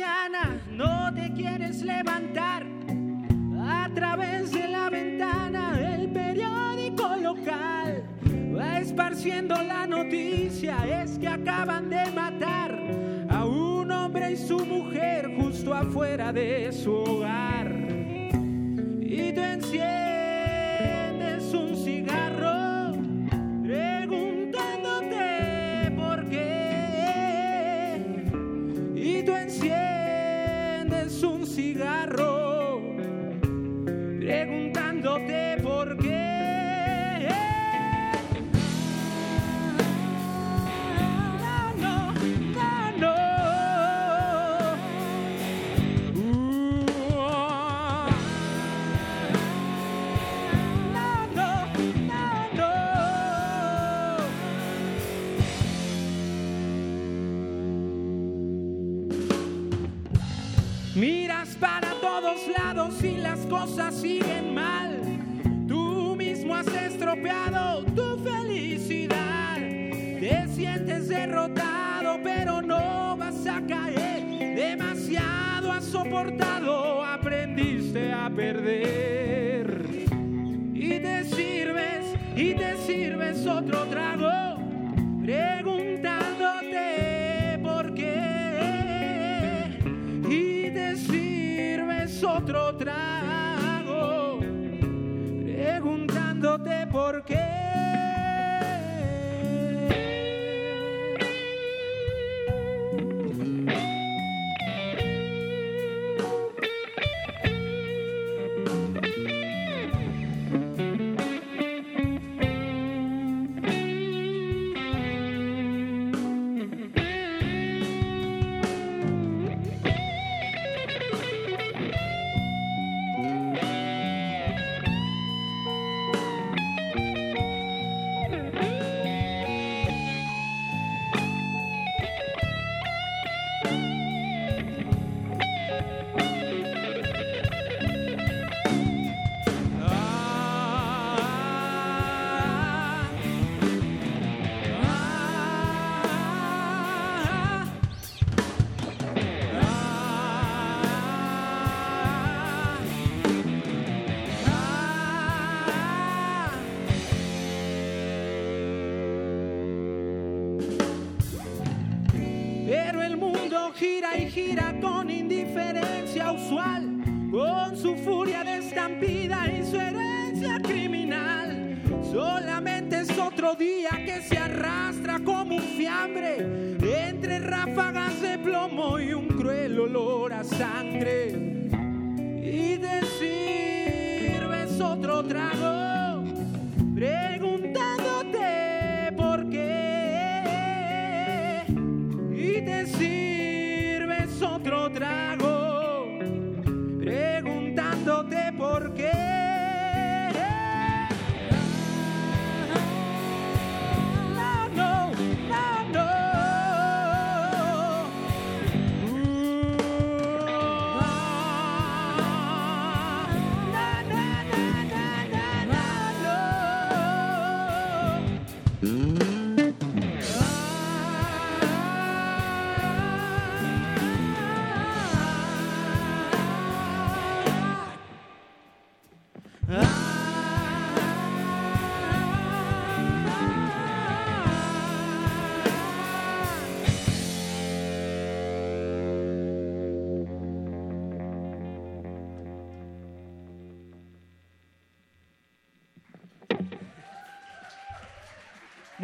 cruel olor a sangre.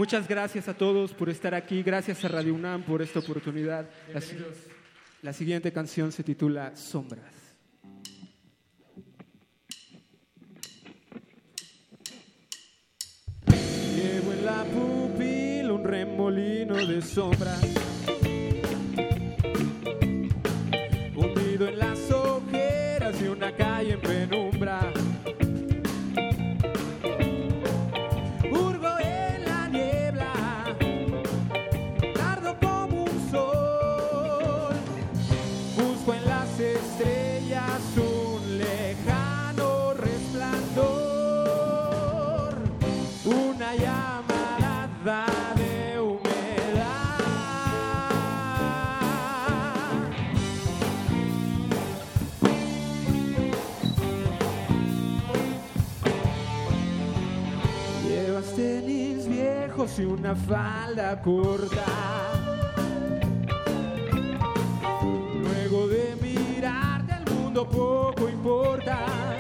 Muchas gracias a todos por estar aquí. Gracias a Radio UNAM por esta oportunidad. La, si- la siguiente canción se titula Sombras. Llevo en la pupila un remolino de sombras. Hundido en las ojeras de una calle en penumbra. Y una falda corta. Luego de mirarte al mundo poco importa.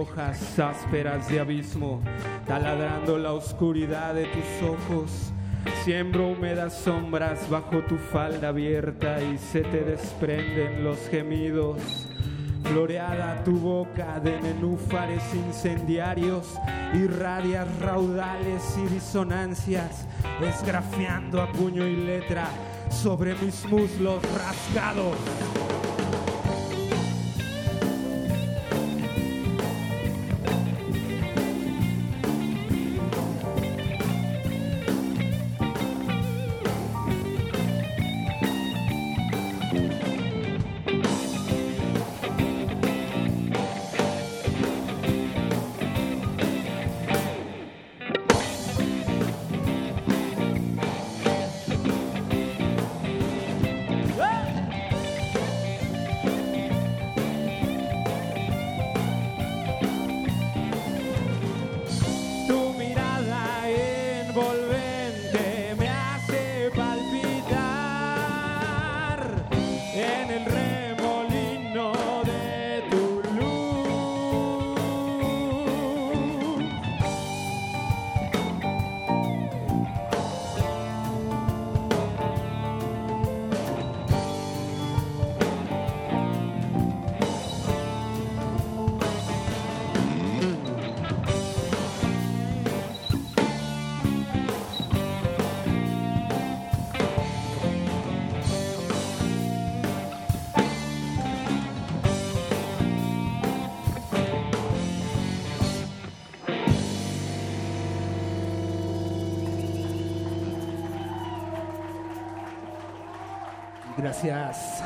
Rojas, ásperas de abismo, taladrando la oscuridad de tus ojos. Siembro húmedas sombras bajo tu falda abierta y se te desprenden los gemidos. Floreada tu boca de nenúfares incendiarios, irradias raudales y disonancias, esgrafiando a puño y letra sobre mis muslos rasgados. Gracias.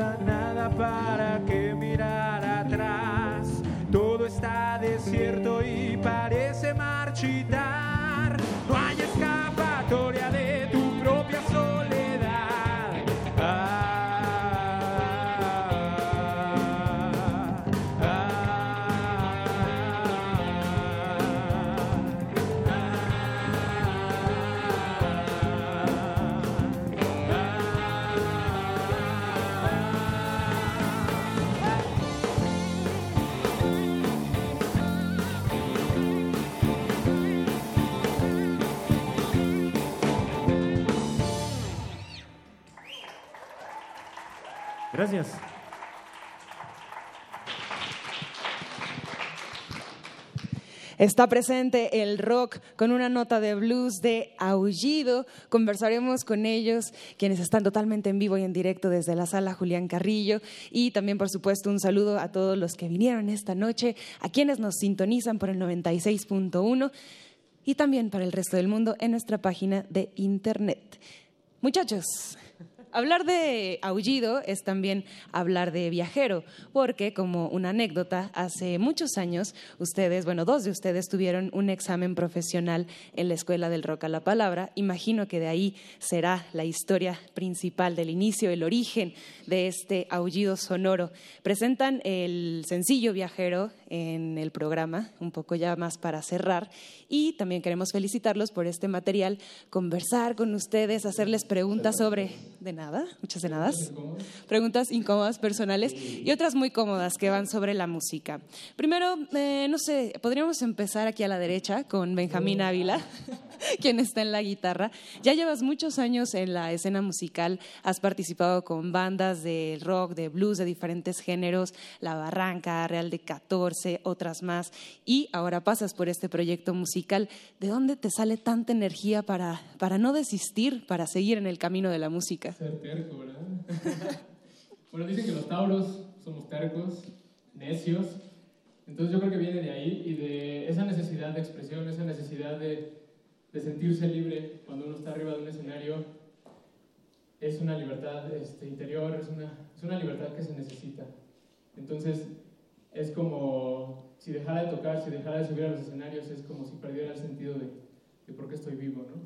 Nada para Está presente el rock con una nota de blues de aullido. Conversaremos con ellos, quienes están totalmente en vivo y en directo desde la sala Julián Carrillo. Y también, por supuesto, un saludo a todos los que vinieron esta noche, a quienes nos sintonizan por el 96.1 y también para el resto del mundo en nuestra página de internet. Muchachos, Hablar de aullido es también hablar de viajero, porque como una anécdota, hace muchos años ustedes, bueno, dos de ustedes tuvieron un examen profesional en la Escuela del Rock a la Palabra. Imagino que de ahí será la historia principal del inicio, el origen de este aullido sonoro. Presentan el sencillo viajero en el programa, un poco ya más para cerrar, y también queremos felicitarlos por este material, conversar con ustedes, hacerles preguntas sobre nada, muchas de nada, preguntas incómodas personales y otras muy cómodas que van sobre la música. Primero, eh, no sé, podríamos empezar aquí a la derecha con Benjamín Ávila, (laughs) quien está en la guitarra. Ya llevas muchos años en la escena musical, has participado con bandas de rock, de blues, de diferentes géneros, La Barranca, Real de 14, otras más, y ahora pasas por este proyecto musical. ¿De dónde te sale tanta energía para, para no desistir, para seguir en el camino de la música? Ser terco, ¿verdad? (laughs) bueno, dicen que los tauros somos tercos, necios. Entonces yo creo que viene de ahí y de esa necesidad de expresión, esa necesidad de, de sentirse libre cuando uno está arriba de un escenario. Es una libertad este, interior, es una, es una libertad que se necesita. Entonces es como si dejara de tocar, si dejara de subir a los escenarios, es como si perdiera el sentido de, de por qué estoy vivo, ¿no?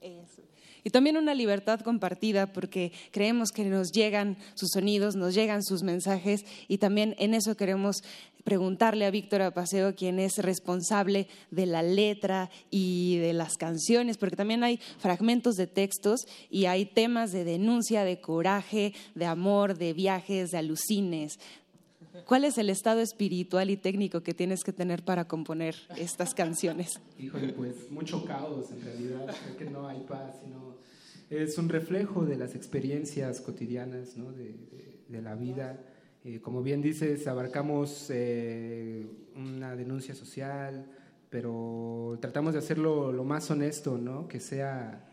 Eso. Y también una libertad compartida porque creemos que nos llegan sus sonidos, nos llegan sus mensajes y también en eso queremos preguntarle a Víctor Apaseo, quien es responsable de la letra y de las canciones, porque también hay fragmentos de textos y hay temas de denuncia, de coraje, de amor, de viajes, de alucines. ¿Cuál es el estado espiritual y técnico que tienes que tener para componer estas canciones? Híjole, pues mucho caos en realidad, que no hay paz, sino es un reflejo de las experiencias cotidianas ¿no? de, de, de la vida. Eh, como bien dices, abarcamos eh, una denuncia social, pero tratamos de hacerlo lo más honesto, ¿no? Que sea,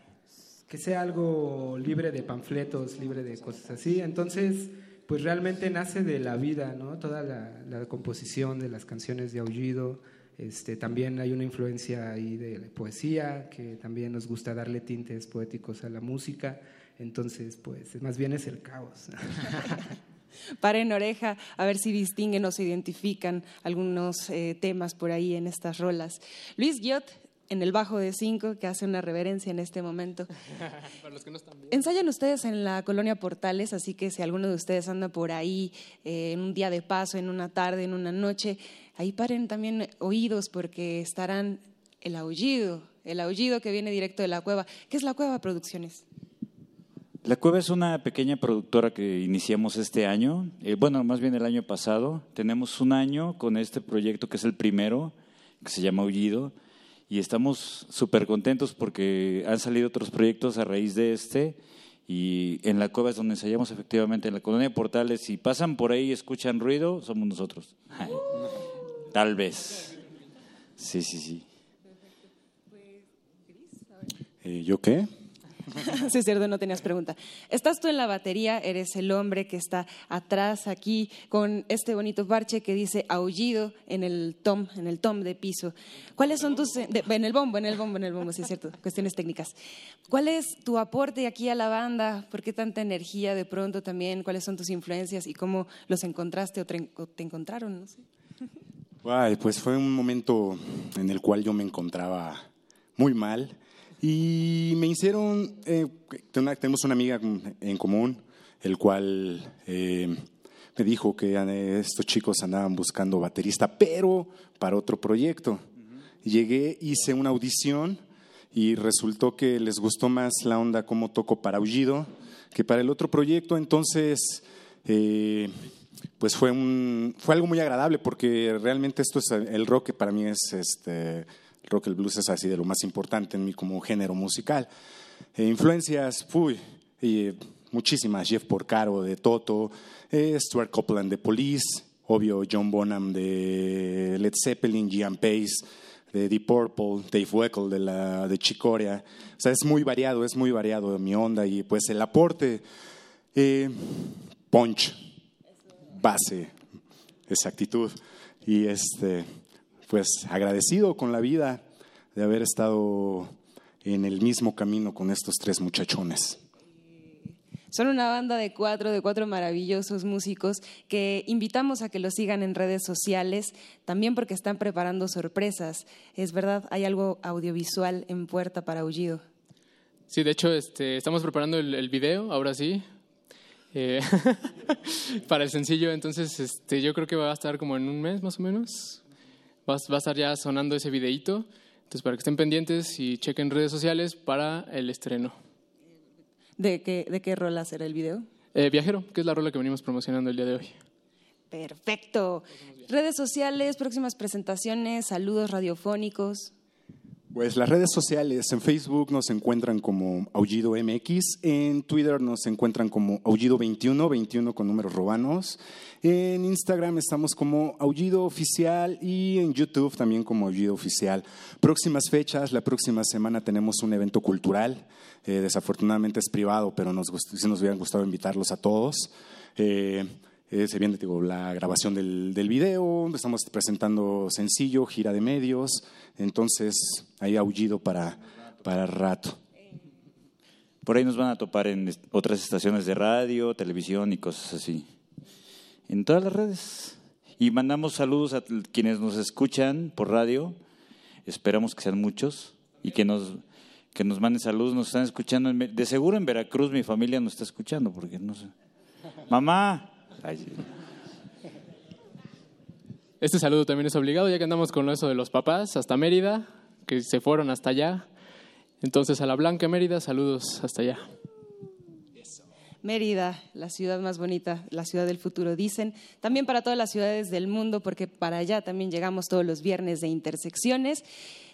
que sea algo libre de panfletos, libre de cosas así. Entonces, pues realmente nace de la vida, ¿no? Toda la, composición de las canciones de Aullido. Este, también hay una influencia ahí de poesía, que también nos gusta darle tintes poéticos a la música. Entonces, pues más bien es el caos. (laughs) Paren oreja a ver si distinguen o se identifican algunos eh, temas por ahí en estas rolas. Luis Guiot en el bajo de cinco, que hace una reverencia en este momento. (laughs) Para los que no están viendo. Ensayan ustedes en la colonia Portales, así que si alguno de ustedes anda por ahí eh, en un día de paso, en una tarde, en una noche, ahí paren también oídos porque estarán el aullido, el aullido que viene directo de la cueva. ¿Qué es la cueva Producciones? La Cueva es una pequeña productora que iniciamos este año, eh, bueno, más bien el año pasado. Tenemos un año con este proyecto que es el primero, que se llama Aullido, y estamos súper contentos porque han salido otros proyectos a raíz de este. Y en la cueva es donde ensayamos efectivamente, en la colonia de Portales. Si pasan por ahí y escuchan ruido, somos nosotros. (laughs) Tal vez. Sí, sí, sí. Eh, ¿Yo qué? (laughs) sí, es cierto, no tenías pregunta. Estás tú en la batería, eres el hombre que está atrás aquí con este bonito parche que dice aullido en el tom, en el tom de piso. ¿Cuáles son tus de- en el bombo, en el bombo, en el bombo, sí es cierto, cuestiones técnicas. ¿Cuál es tu aporte aquí a la banda? ¿Por qué tanta energía de pronto también? ¿Cuáles son tus influencias y cómo los encontraste o te, encontraron? No sé. Pues fue un momento en el cual yo me encontraba muy mal y me hicieron, eh, ten- tenemos una amiga en común, el cual eh, me dijo que eh, estos chicos andaban buscando baterista, pero para otro proyecto. Llegué, hice una audición y resultó que les gustó más la onda como toco para Aullido que para el otro proyecto, entonces... eh, pues fue, un, fue algo muy agradable porque realmente esto es el rock que para mí es este, rock, el blues es así de lo más importante en mí como género musical. Eh, influencias, uy, eh, muchísimas, Jeff Porcaro de Toto, eh, Stuart Copeland de Police, obvio John Bonham de Led Zeppelin, Gian Pace de Deep Purple, Dave Weckl de, la, de Chicoria. O sea, es muy variado, es muy variado mi onda y pues el aporte, punch, base, exactitud. Y este, pues agradecido con la vida de haber estado en el mismo camino con estos tres muchachones. Son una banda de cuatro, de cuatro maravillosos músicos que invitamos a que los sigan en redes sociales, también porque están preparando sorpresas. Es verdad, hay algo audiovisual en puerta para Aullido. Sí, de hecho, este, estamos preparando el, el video, ahora sí, eh, (laughs) para el sencillo. Entonces, este, yo creo que va a estar como en un mes más o menos. Va, a- va a estar ya sonando ese videíto. Entonces, para que estén pendientes y chequen redes sociales para el estreno. ¿De qué, de qué rola será el video? Eh, Viajero, que es la rola que venimos promocionando el día de hoy. Perfecto. Redes sociales, próximas presentaciones, saludos radiofónicos. Pues las redes sociales, en Facebook nos encuentran como Aullido MX, en Twitter nos encuentran como Aullido21, 21 con números romanos, en Instagram estamos como Aullido Oficial y en YouTube también como Aullido Oficial. Próximas fechas, la próxima semana tenemos un evento cultural, eh, desafortunadamente es privado, pero nos, nos hubiera gustado invitarlos a todos. Eh, eh, se viene la grabación del, del video, estamos presentando sencillo, gira de medios, entonces hay aullido para, para rato. Por ahí nos van a topar en otras estaciones de radio, televisión y cosas así. En todas las redes. Y mandamos saludos a quienes nos escuchan por radio. Esperamos que sean muchos y que nos, que nos manden saludos, nos están escuchando. de seguro en Veracruz mi familia nos está escuchando, porque no sé. Mamá. Ay, sí. Este saludo también es obligado, ya que andamos con eso de los papás, hasta Mérida, que se fueron hasta allá. Entonces a la Blanca Mérida, saludos hasta allá. Mérida, la ciudad más bonita, la ciudad del futuro, dicen. También para todas las ciudades del mundo, porque para allá también llegamos todos los viernes de intersecciones.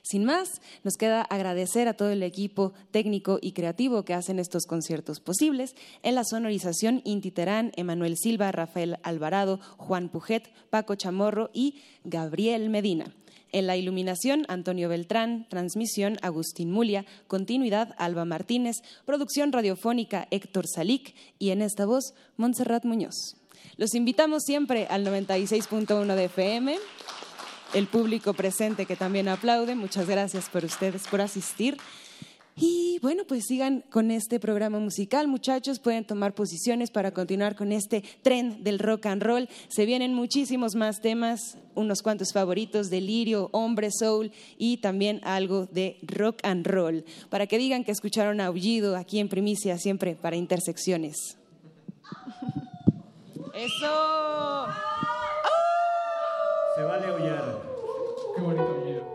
Sin más, nos queda agradecer a todo el equipo técnico y creativo que hacen estos conciertos posibles. En la sonorización, Inti Terán, Emanuel Silva, Rafael Alvarado, Juan Pujet, Paco Chamorro y Gabriel Medina. En la iluminación, Antonio Beltrán, transmisión, Agustín Mulia, continuidad, Alba Martínez, producción radiofónica, Héctor Salic y en esta voz, Montserrat Muñoz. Los invitamos siempre al 96.1 de FM, el público presente que también aplaude, muchas gracias por ustedes por asistir. Y bueno, pues sigan con este programa musical, muchachos, pueden tomar posiciones para continuar con este tren del rock and roll. Se vienen muchísimos más temas, unos cuantos favoritos, delirio, hombre, soul y también algo de rock and roll, para que digan que escucharon Aullido aquí en Primicia, siempre para intersecciones. (laughs) Eso. Se vale aullar. Qué bonito aullido.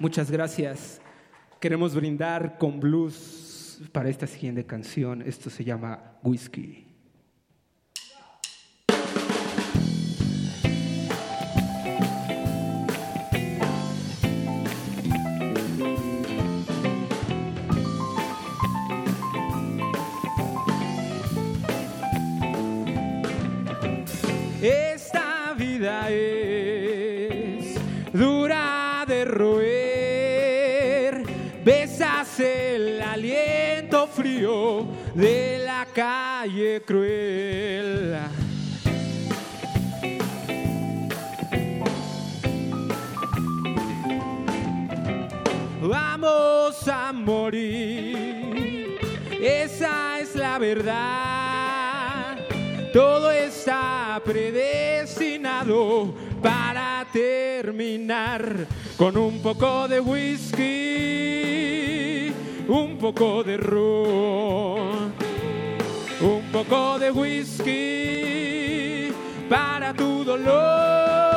Muchas gracias. Queremos brindar con blues para esta siguiente canción. Esto se llama Whiskey. Con un poco de whisky, un poco de ron, un poco de whisky para tu dolor.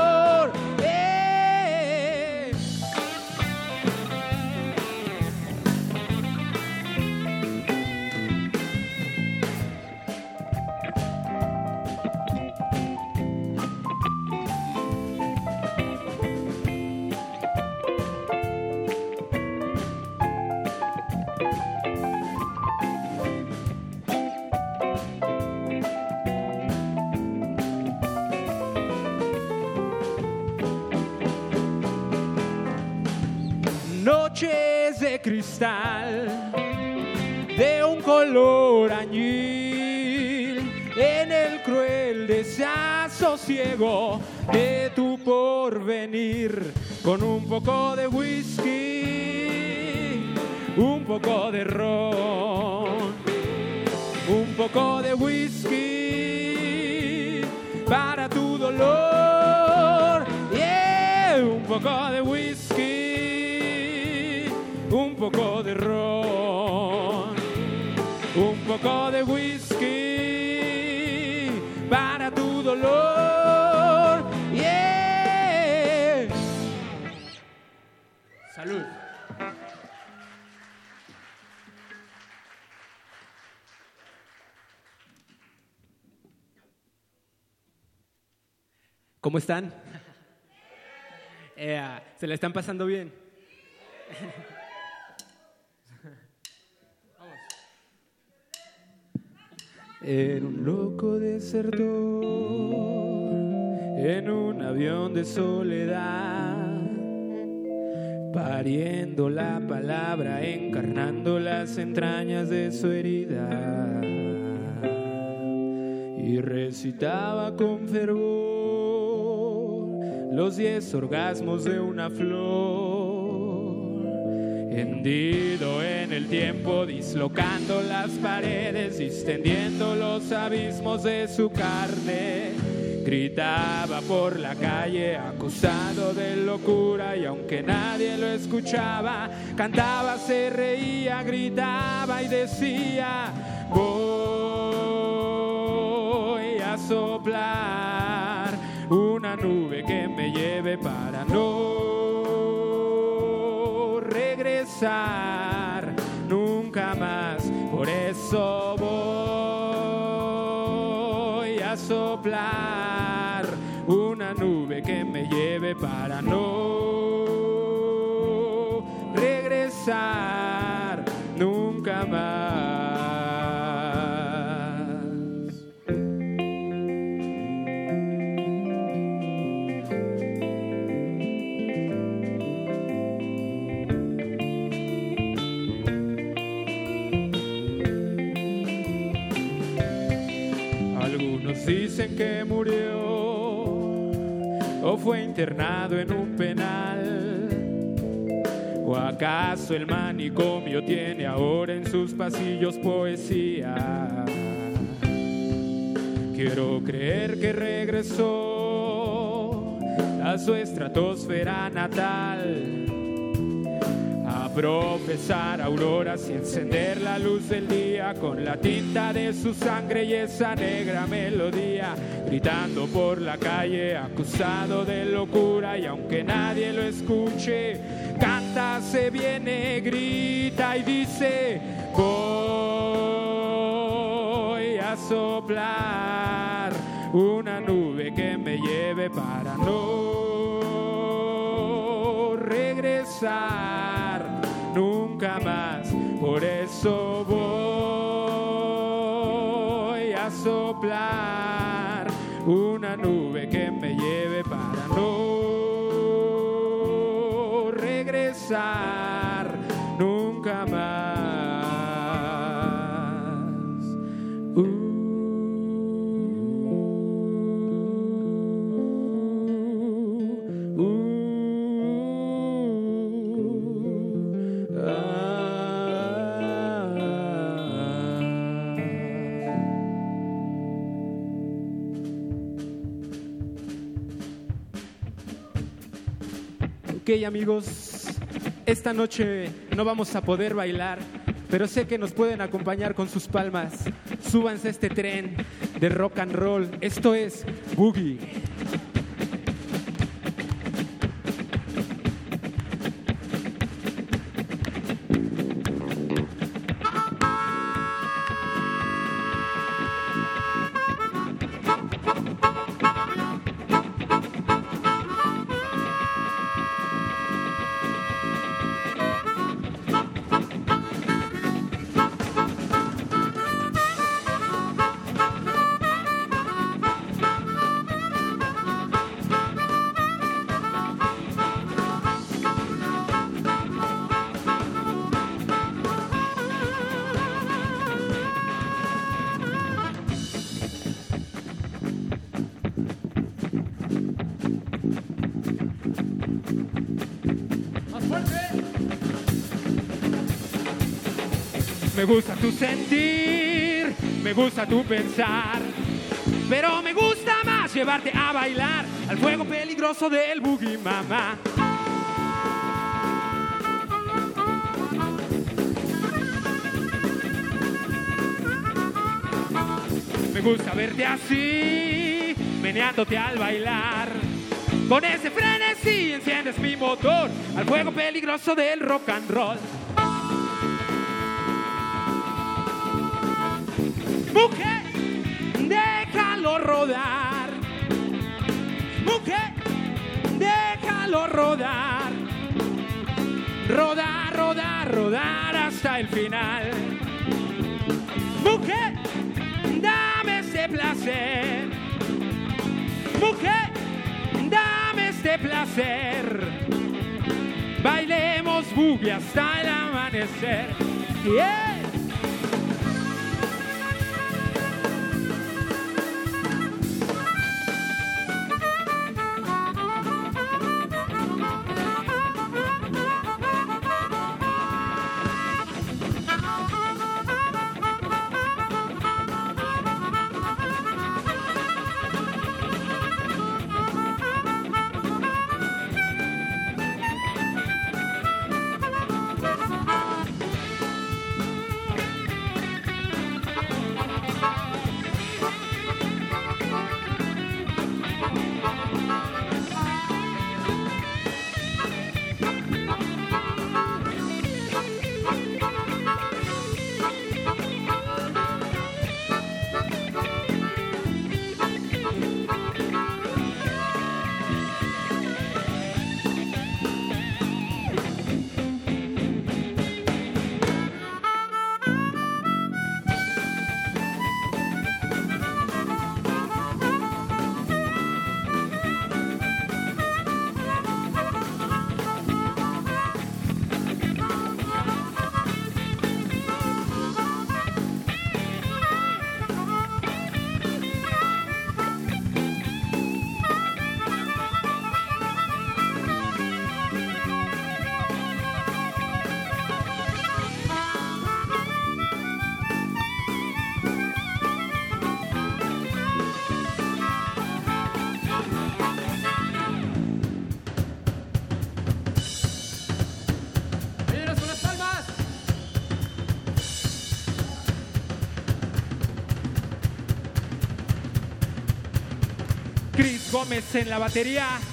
E pasando bien? Era un loco desertor en un avión de soledad, pariendo la palabra, encarnando las entrañas de su herida. Y recitaba con fervor los diez orgasmos de una flor, hendido en el tiempo, dislocando las paredes, distendiendo los abismos de su carne. Gritaba por la calle acusado de locura y aunque nadie lo escuchaba, cantaba, se reía, gritaba y decía, voy a soplar una nube que me lleve para no regresar nunca más. Por eso que murió o fue internado en un penal. ¿O acaso el manicomio tiene ahora en sus pasillos poesía? Quiero creer que regresó a su estratosfera natal profesar auroras y encender la luz del día con la tinta de su sangre y esa negra melodía, gritando por la calle acusado de locura y aunque nadie lo escuche, canta, se viene, grita y dice, voy a soplar una nube que me lleve para no regresar Por eso voy a soplar una nube que me lleve para no regresar amigos, esta noche no vamos a poder bailar, pero sé que nos pueden acompañar con sus palmas. Súbanse a este tren de rock and roll. Esto es Boogie. Me gusta tu sentir, me gusta tu pensar, pero me gusta más llevarte a bailar al fuego peligroso del boogie mama. Me gusta verte así, meneándote al bailar. Con ese frenesí enciendes mi motor al fuego peligroso del rock and roll. Mujer, déjalo rodar. Mujer, déjalo rodar. Rodar, rodar, rodar hasta el final. Mujer, dame ese placer. Mujer, dame este placer. Bailemos boogie hasta el amanecer. Gómez en la batería.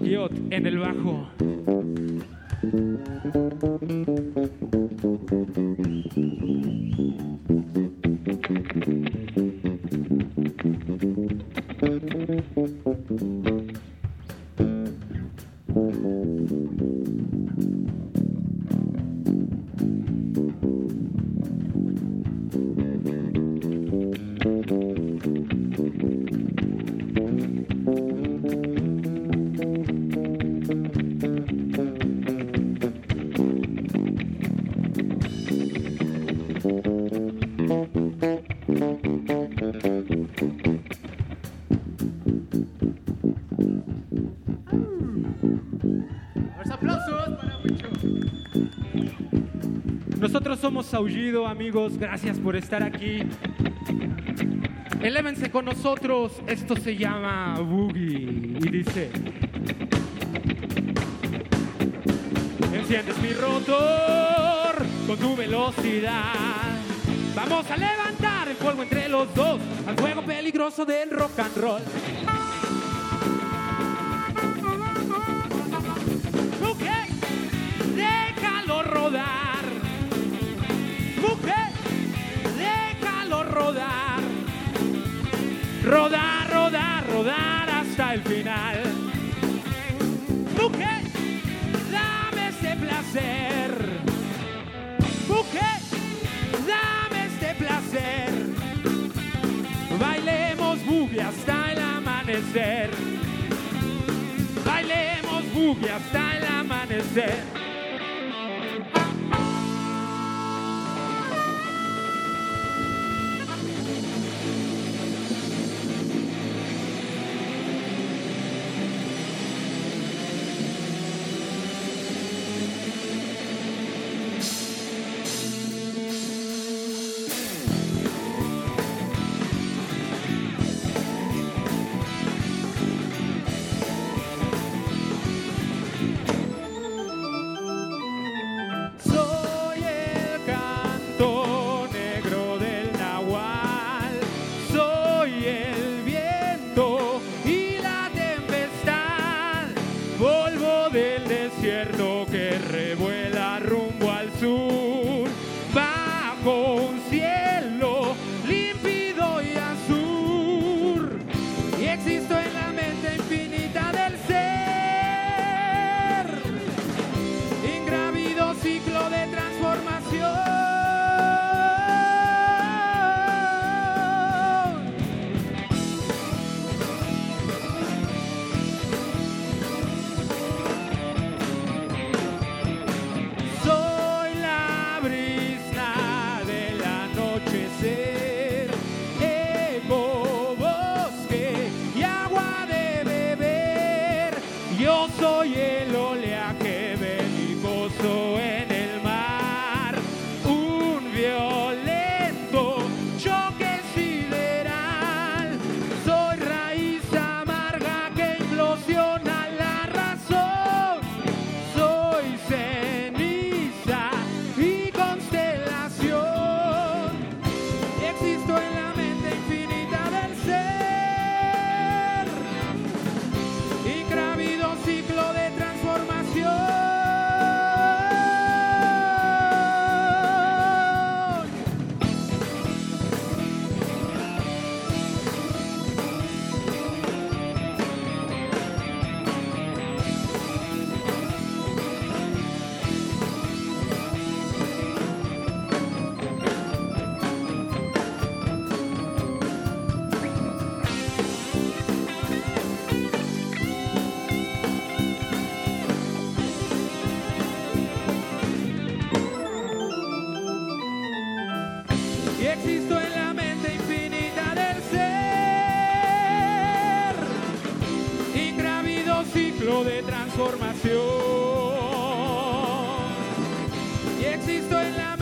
Guiot en el bajo. Aullido, amigos. Gracias por estar aquí. Elévense con nosotros. Esto se llama Boogie. Y dice: Enciendes mi rotor con tu velocidad. Vamos a levantar el fuego entre los dos al fuego peligroso del rock and roll. Bailemos boogie hasta el amanecer. Y existo en la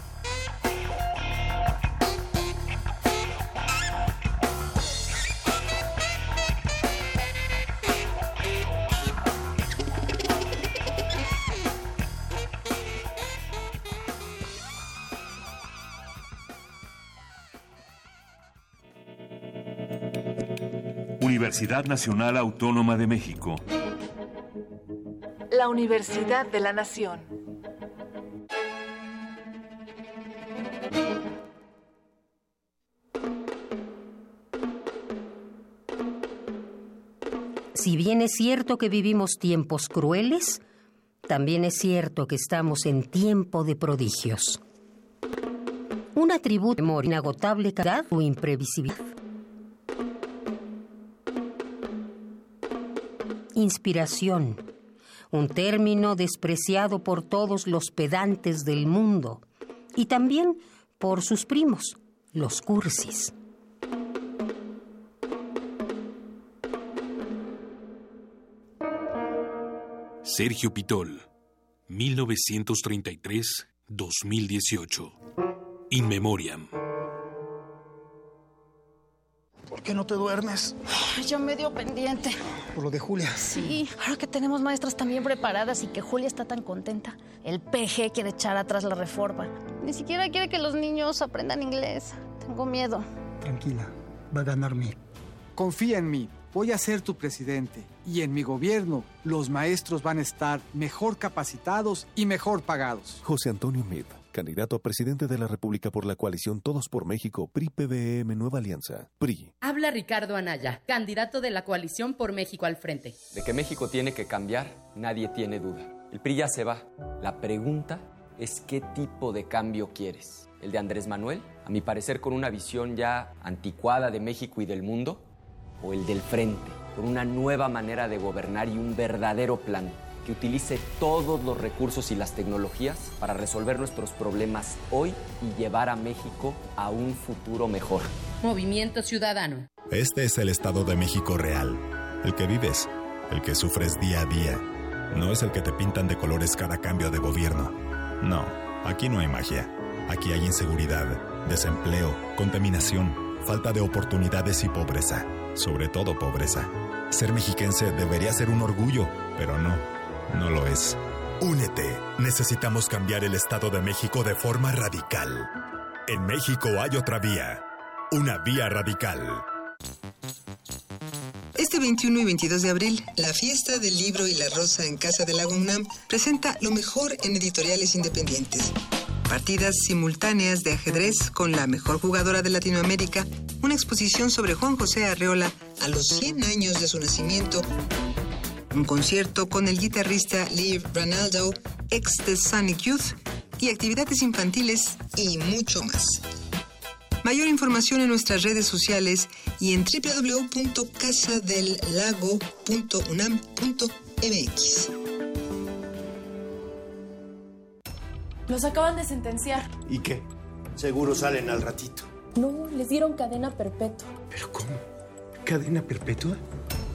Universidad Nacional Autónoma de México. La Universidad de la Nación. Si bien es cierto que vivimos tiempos crueles, también es cierto que estamos en tiempo de prodigios. Un atributo de memoria inagotable calidad o imprevisibilidad. Inspiración, un término despreciado por todos los pedantes del mundo y también por sus primos, los cursis. Sergio Pitol, 1933-2018. In Memoriam. ¿Por qué no te duermes? Ya medio pendiente. Por lo de Julia. Sí, ahora que tenemos maestras también preparadas y que Julia está tan contenta, el PG quiere echar atrás la reforma. Ni siquiera quiere que los niños aprendan inglés. Tengo miedo. Tranquila, va a ganar mí. Confía en mí, voy a ser tu presidente y en mi gobierno los maestros van a estar mejor capacitados y mejor pagados. José Antonio Meade, candidato a presidente de la República por la coalición Todos por México, PRI-PBM Nueva Alianza, PRI. Habla Ricardo Anaya, candidato de la coalición por México al frente. De que México tiene que cambiar, nadie tiene duda. El PRI ya se va. La pregunta es qué tipo de cambio quieres. ¿El de Andrés Manuel? A mi parecer con una visión ya anticuada de México y del mundo. ¿O el del frente? Con una nueva manera de gobernar y un verdadero plan que utilice todos los recursos y las tecnologías para resolver nuestros problemas hoy y llevar a México a un futuro mejor. Movimiento Ciudadano. Este es el Estado de México real, el que vives, el que sufres día a día. No es el que te pintan de colores cada cambio de gobierno. No, aquí no hay magia. Aquí hay inseguridad, desempleo, contaminación, falta de oportunidades y pobreza. Sobre todo pobreza. Ser mexiquense debería ser un orgullo, pero no, no lo es. Únete. Necesitamos cambiar el Estado de México de forma radical. En México hay otra vía. Una vía radical. Este 21 y 22 de abril, la fiesta del libro y la rosa en Casa del Lago UNAM presenta lo mejor en editoriales independientes. Partidas simultáneas de ajedrez con la mejor jugadora de Latinoamérica, una exposición sobre Juan José Arreola a los 100 años de su nacimiento, un concierto con el guitarrista Lee Ranaldo, ex de Sonic Youth, y actividades infantiles y mucho más. Mayor información en nuestras redes sociales y en www.casadelago.unam.mx. Los acaban de sentenciar. ¿Y qué? Seguro salen al ratito. No, les dieron cadena perpetua. ¿Pero cómo? ¿Cadena perpetua?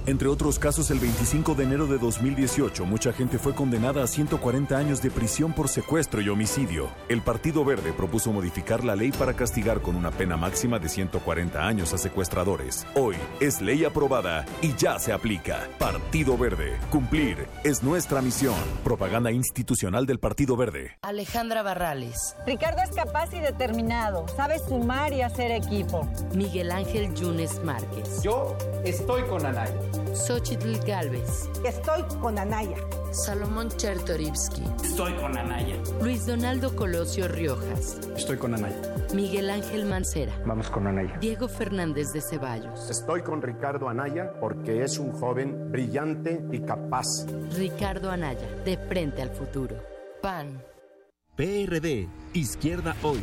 Entre otros casos, el 25 de enero de 2018, mucha gente fue condenada a 140 años de prisión por secuestro y homicidio. El Partido Verde propuso modificar la ley para castigar con una pena máxima de 140 años a secuestradores. Hoy es ley aprobada y ya se aplica. Partido Verde. Cumplir es nuestra misión. Propaganda institucional del Partido Verde. Alejandra Barrales. Ricardo es capaz y determinado. Sabe sumar y hacer equipo. Miguel Ángel Yunes Márquez. Yo estoy con Anaya. Xochitl Galvez. Estoy con Anaya. Salomón Chertorivsky. Estoy con Anaya. Luis Donaldo Colosio Riojas. Estoy con Anaya. Miguel Ángel Mancera. Vamos con Anaya. Diego Fernández de Ceballos. Estoy con Ricardo Anaya porque es un joven brillante y capaz. Ricardo Anaya, de frente al futuro. PAN. PRD, Izquierda Hoy.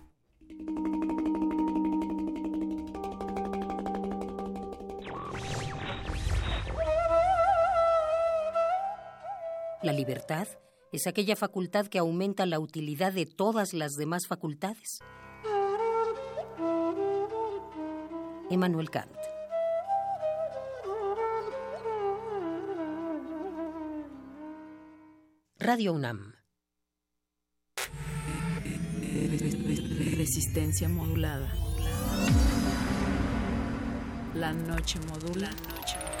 La libertad es aquella facultad que aumenta la utilidad de todas las demás facultades. Emmanuel Kant. Radio UNAM. Resistencia modulada. La noche modula. La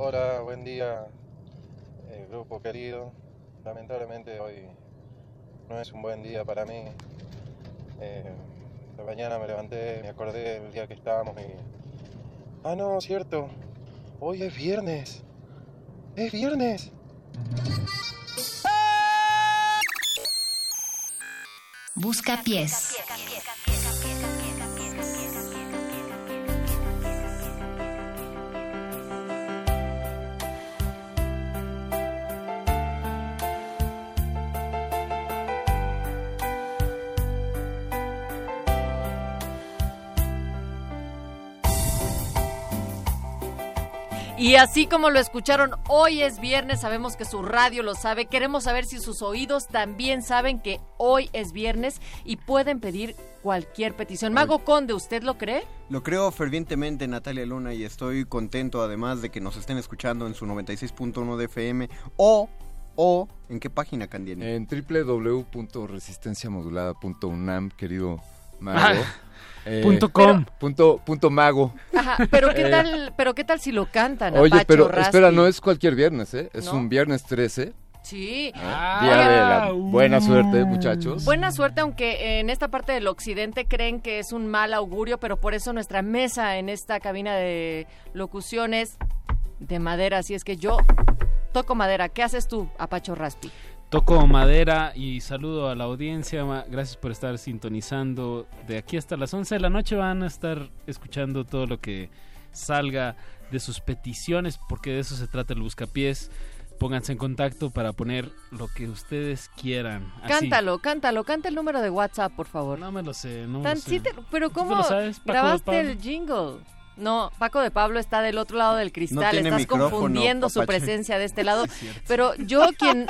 Hola, buen día, eh, grupo querido. Lamentablemente hoy no es un buen día para mí. Eh, mañana me levanté, me acordé del día que estábamos y... Ah, no, cierto. Hoy es viernes. Es viernes. Busca pies. Y así como lo escucharon, hoy es viernes, sabemos que su radio lo sabe, queremos saber si sus oídos también saben que hoy es viernes y pueden pedir cualquier petición. Mago Conde, ¿usted lo cree? Lo creo fervientemente, Natalia Luna, y estoy contento además de que nos estén escuchando en su 96.1 de FM o, o, ¿en qué página, Candiani? En www.resistenciamodulada.unam, querido Mago. Eh, Punto com. Punto, punto mago. Ajá, pero qué Eh, tal, pero qué tal si lo cantan, Oye, pero Raspi? espera, no es cualquier viernes, ¿eh? Es ¿No? un viernes 13. Sí. ¿eh? Día de la buena suerte, muchachos. Buena suerte, aunque en esta parte del occidente creen que es un mal augurio, pero por eso nuestra mesa en esta cabina de locuciones de madera. Así es que yo toco madera. ¿Qué haces tú, Apacho Raspi? Toco madera y saludo a la audiencia. Gracias por estar sintonizando. De aquí hasta las 11 de la noche van a estar escuchando todo lo que salga de sus peticiones, porque de eso se trata el buscapiés. Pónganse en contacto para poner lo que ustedes quieran. Así. Cántalo, cántalo, canta el número de WhatsApp, por favor. No me lo sé, no me Tan- lo sé. sí te- pero ¿Tú ¿cómo lo sabes, grabaste el jingle? No, Paco de Pablo está del otro lado del cristal, estás confundiendo su presencia de este (laughs) lado. pero yo quien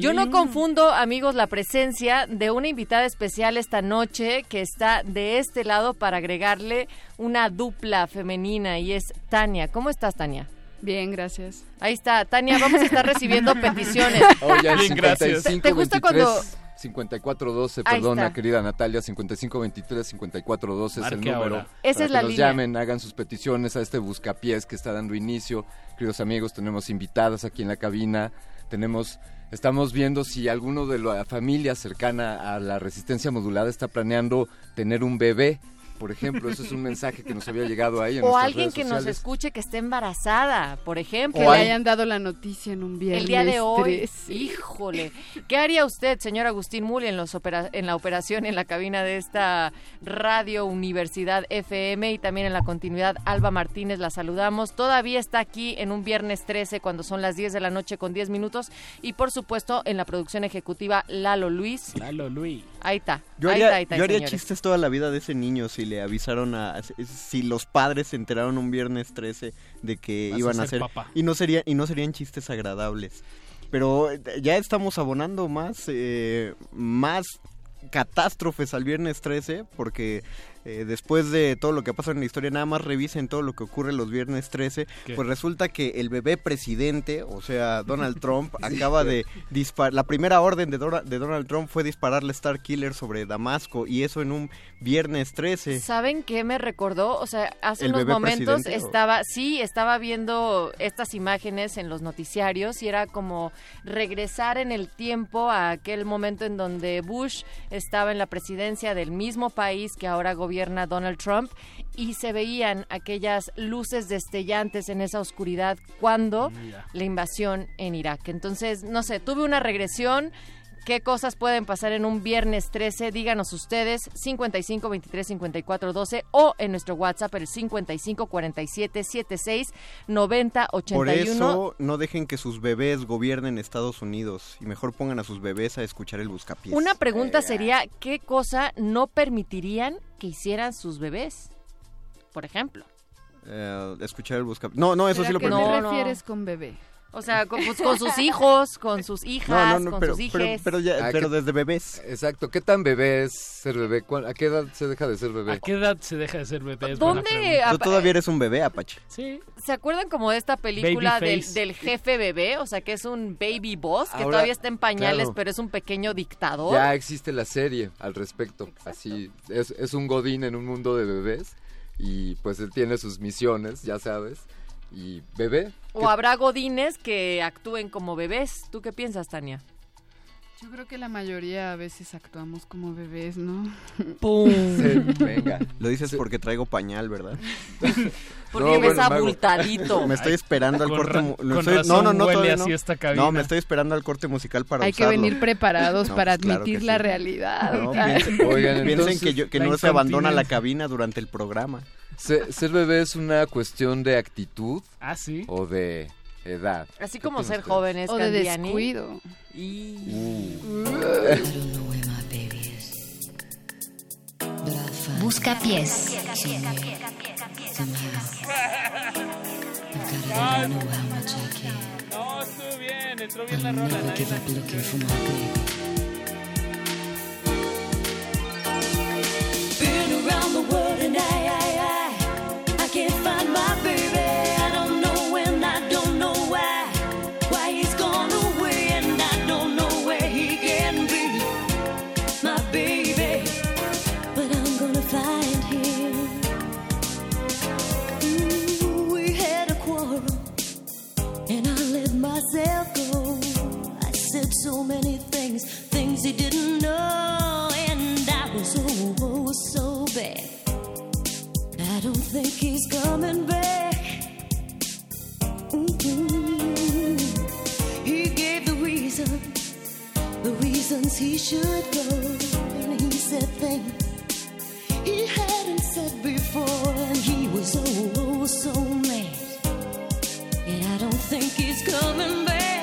yo no confundo, amigos, la presencia de una invitada especial esta noche que está de este lado para agregarle una dupla femenina y es Tania. ¿Cómo estás, Tania? Bien, gracias. Ahí está, Tania, vamos a estar recibiendo (laughs) peticiones. Oh, ya Bien, gracias. 55, ¿Te gusta 23. cuando 5412, Ahí perdona, está. querida Natalia, 5523-5412 es el número. ahora. Esa para es la que nos línea. llamen, hagan sus peticiones a este buscapiés que está dando inicio. Queridos amigos, tenemos invitadas aquí en la cabina. Tenemos, estamos viendo si alguno de la familia cercana a la resistencia modulada está planeando tener un bebé. Por ejemplo, eso es un mensaje que nos había llegado ahí en O alguien redes que nos escuche que esté embarazada, por ejemplo. Que le hayan dado la noticia en un viernes. El día de hoy, 13. híjole, ¿qué haría usted, señor Agustín Muli, en, los opera- en la operación, en la cabina de esta radio Universidad FM y también en la continuidad? Alba Martínez, la saludamos. Todavía está aquí en un viernes 13 cuando son las 10 de la noche con 10 minutos y por supuesto en la producción ejecutiva Lalo Luis. Lalo Luis. Ahí está, Yo ahí haría, está, ahí está, yo haría chistes toda la vida de ese niño si le avisaron a... Si los padres se enteraron un viernes 13 de que Vas iban a ser hacer... papá. Y no, sería, y no serían chistes agradables. Pero ya estamos abonando más, eh, más catástrofes al viernes 13 porque eh, después de todo lo que pasa en la historia nada más revisen todo lo que ocurre los viernes 13 ¿Qué? pues resulta que el bebé presidente o sea Donald Trump (laughs) (laughs) acaba de disparar la primera orden de, Dora- de Donald Trump fue dispararle Star Killer sobre Damasco y eso en un viernes 13 ¿Saben qué me recordó? O sea, hace ¿El unos momentos presidente estaba, sí, estaba viendo estas imágenes en los noticiarios y era como regresar en el tiempo a aquel momento en donde Bush estaba en la presidencia del mismo país que ahora gobierna Donald Trump y se veían aquellas luces destellantes en esa oscuridad cuando la invasión en Irak. Entonces, no sé, tuve una regresión. ¿Qué cosas pueden pasar en un viernes 13? Díganos ustedes, 55 23 54 12 o en nuestro WhatsApp el 55 47 76 90 por 81. eso no dejen que sus bebés gobiernen Estados Unidos y mejor pongan a sus bebés a escuchar el buscapiés Una pregunta sería, ¿qué cosa no permitirían que hicieran sus bebés? Por ejemplo. Eh, escuchar el buscapiés no no eso ¿Pero sí lo a qué permito te refieres con bebé? O sea, con, pues, con sus hijos, con sus hijas, con pero, sus pero, hijes. pero ya- Ah, pero ¿qué- desde bebés. Exacto, ¿qué tan bebé es ser bebé? ¿Cuál- ¿A qué edad se deja de ser bebé? ¿A qué edad se deja de ser bebé? Es ¿Dónde? Tú todavía eres un bebé, Apache. Sí. ¿Se acuerdan como de esta película del, jefe bebé? O sea, que es un baby boss, que Ahora, todavía está en pañales, claro. pero es un pequeño dictador. Ya existe la serie al respecto. Así es, es un godín en un mundo de bebés y pues él tiene sus misiones, ya sabes. Y bebé. O habrá godines que actúen como bebés. ¿Tú qué piensas, Tania? Yo creo que la mayoría a veces actuamos como bebés, ¿no? (laughs) ¡Pum! Sí, venga. Lo dices porque traigo pañal, ¿verdad? (laughs) Porque No, ves bueno, abultadito. Me estoy esperando al corte. con estoy- razón no, no, no, huele así no. esta cabina. No, me estoy esperando al corte musical para Hay que venir preparados No, para pues claro admitir la sí. realidad. No, (laughs) piensen, Oigan, piensen entonces, que, yo, que no se abandona la cabina durante el programa. Se- ¿Ser bebé es una cuestión de actitud Ah, sí. o de edad? Así ¿Qué como ser ustedes? jóvenes, O de descuido. Y... Busca pies. No, estuvo bien, entró bien la rola. Been around the world and I, my baby. Think he's coming back. Mm-mm. He gave the the reasons he should go, and he said things he hadn't said before, and he was oh, oh so mad. And I don't think he's coming back,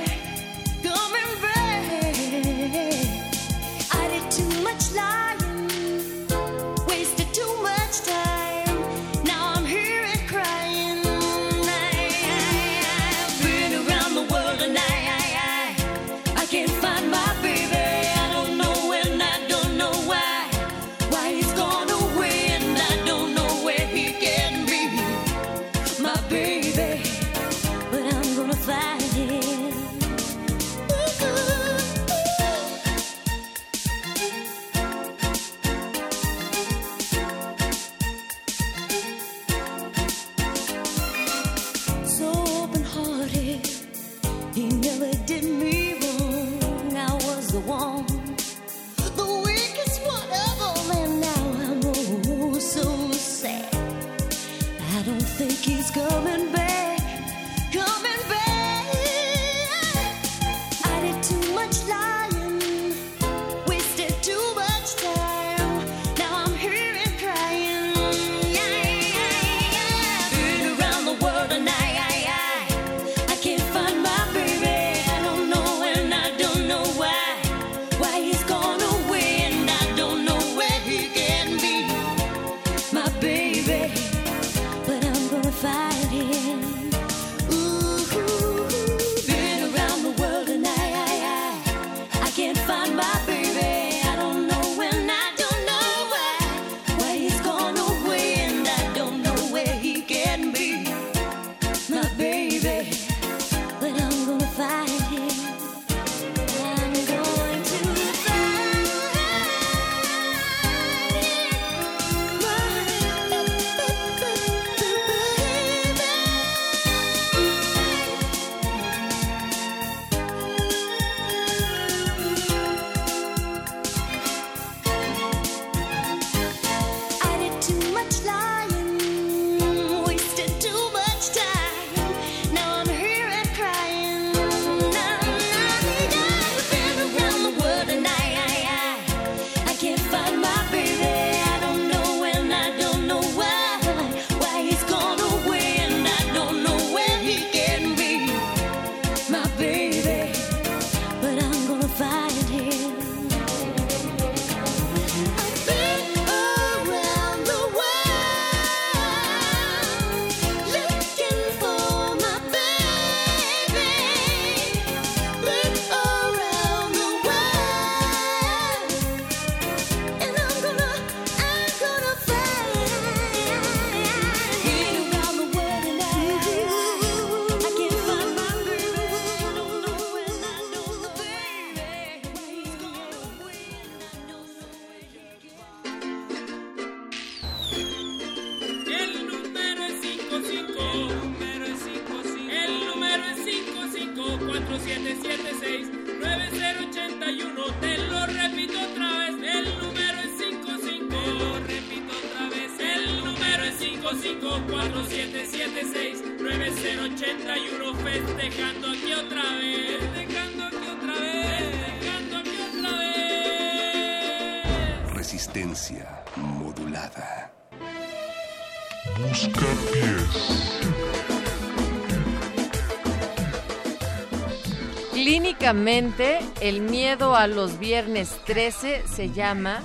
El miedo a los viernes 13 se llama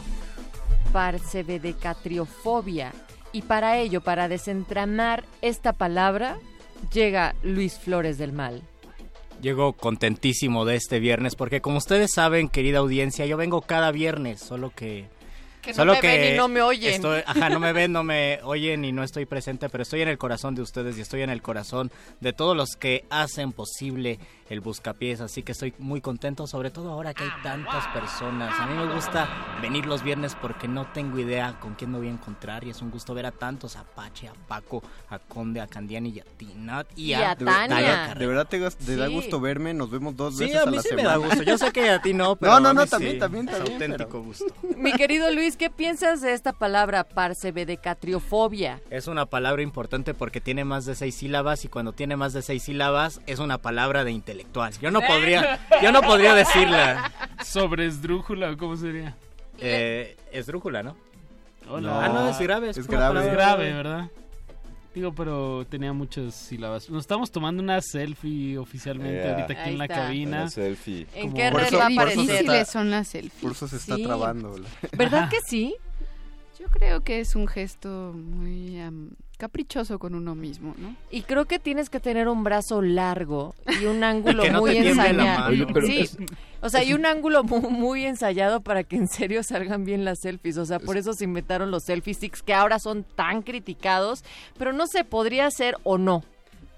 parsebedecatriofobia. Y para ello, para desentramar esta palabra, llega Luis Flores del Mal. Llego contentísimo de este viernes porque como ustedes saben, querida audiencia, yo vengo cada viernes, solo que... Que no solo me ven y no me oyen. estoy- ajá, no me ven, no me oyen y no estoy presente, pero estoy en el corazón de ustedes y estoy en el corazón de todos los que hacen posible el buscapiés, así que estoy muy contento, sobre todo ahora que hay tantas personas. A mí me gusta venir los viernes porque no tengo idea con quién me voy a encontrar y es un gusto ver a tantos, a Pache, a Paco, a Conde, a Candiani y a Tinat y, Y a De, Tania. de verdad te, da gusto verme, nos vemos dos Sí, veces a a, mí la sí me semana. da gusto. Yo sé que a ti no, (laughs) pero No, no, a no, mí también, sí. también, Es también, auténtico gusto. (laughs) Mi querido Luis, ¿qué piensas de esta palabra parsebedecatriofobia? Es una palabra importante porque tiene más de seis sílabas y cuando tiene más de seis sílabas es una palabra de intelectual. Yo no podría, yo no podría decirla. Sobre esdrújula, ¿o ¿cómo sería? Eh, esdrújula, ¿no? Oh, Ah, no, es grave. Es una grave. Es grave, ¿verdad? Digo, pero tenía muchas sílabas. Nos estamos tomando una selfie oficialmente Yeah. ahorita aquí Ahí en la está. cabina. Una selfie. ¿En Como- qué Por red eso- va a por eso se aparecer? Son las selfies. Por eso se está Sí. trabando. ¿Verdad que sí? Yo creo que es un gesto muy am, caprichoso con uno mismo, ¿no? Y creo que tienes que tener un brazo largo y un (laughs) ángulo no muy ensayado. Oye, sí. es- o sea, hay un ángulo mu- muy, ensayado para que en serio salgan bien las selfies. O sea, por eso se inventaron los selfie sticks que ahora son tan criticados. Pero no sé, podría ser o no.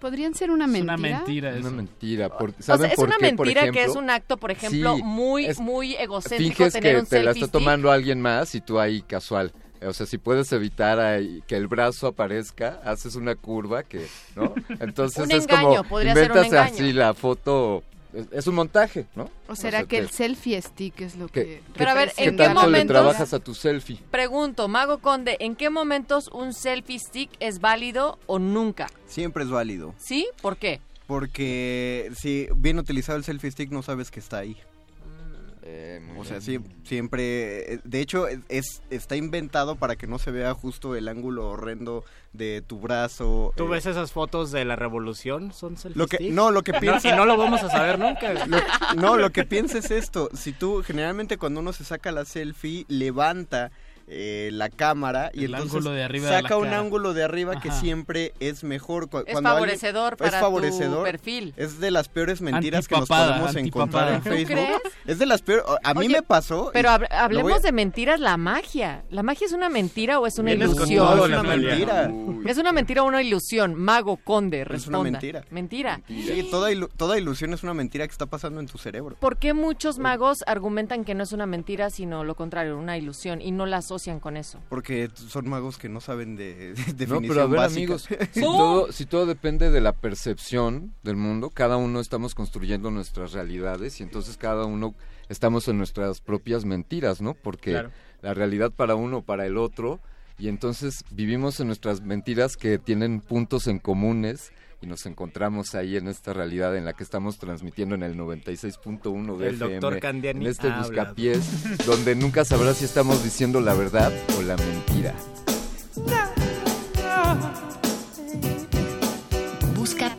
Podrían ser una Es mentira. una mentira Una mentira. Por, O sea, ¿Saben es por una qué, mentira que es un acto, por ejemplo, Sí, muy, es- muy egocéntrico Finges tener que un te la está stick. tomando alguien más y tú ahí casual. O sea, si puedes evitar ahí que el brazo aparezca, haces una curva que, ¿no? (laughs) Entonces Un es engaño, como podría ser un inventas engaño. así la foto. Es, es un montaje, ¿no? ¿O será sea, que te- el selfie stick es lo ¿Qué- que... Pero a ver, ¿Qué ¿en qué tanto le momentos- trabajas a tu selfie? Pregunto, Mago Conde, ¿en qué momentos un selfie stick es válido o nunca? Siempre es válido. ¿Sí? ¿Por qué? Porque si bien utilizado el selfie stick no sabes que está ahí. Eh, O sea, sí, siempre, eh, de hecho, es está inventado para que no se vea justo el ángulo horrendo de tu brazo. ¿Tú eh, ves esas fotos de la revolución? ¿Son selfie Lo que, stick? no, lo que No, piensa... y no lo vamos a saber nunca. (laughs) Lo- no, lo que piensa es esto. Si tú, generalmente cuando uno se saca la selfie, levanta eh, la cámara y El entonces ángulo de arriba saca un cara. ángulo de arriba que siempre es mejor. Cu- Es cuando alguien- favorecedor es favorecedor. tu perfil. Es de las peores mentiras que nos podemos encontrar en antipapada. ¿Tú Facebook. crees? Es de las peores. A mí Oye, me pasó. Pero hab- hablemos a- de mentiras, la magia. ¿La magia es una mentira o es una Vienes ilusión? todo, es una mentira. ¿Es una mentira o una ilusión? Mago, Conde, Es responda. una mentira. Mentira. Sí, toda, ilu- toda ilusión es una mentira que está pasando en tu cerebro. ¿Por qué muchos magos argumentan que no es una mentira, sino lo contrario, una ilusión, y no la asocian con eso? Porque son magos que no saben de, de No, definición pero a ver, básica. amigos, si (laughs) todo, si todo depende de la percepción del mundo, cada uno estamos construyendo nuestras realidades y entonces cada uno estamos en nuestras propias mentiras, ¿no? Porque Claro. la realidad para uno, para el otro, y entonces vivimos en nuestras mentiras que tienen puntos en comunes y nos encontramos ahí en esta realidad en la que estamos transmitiendo en el 96.1 de El FM, doctor Candiani en este buscapiés, donde nunca sabrás si estamos diciendo la verdad o la mentira. Busca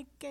not the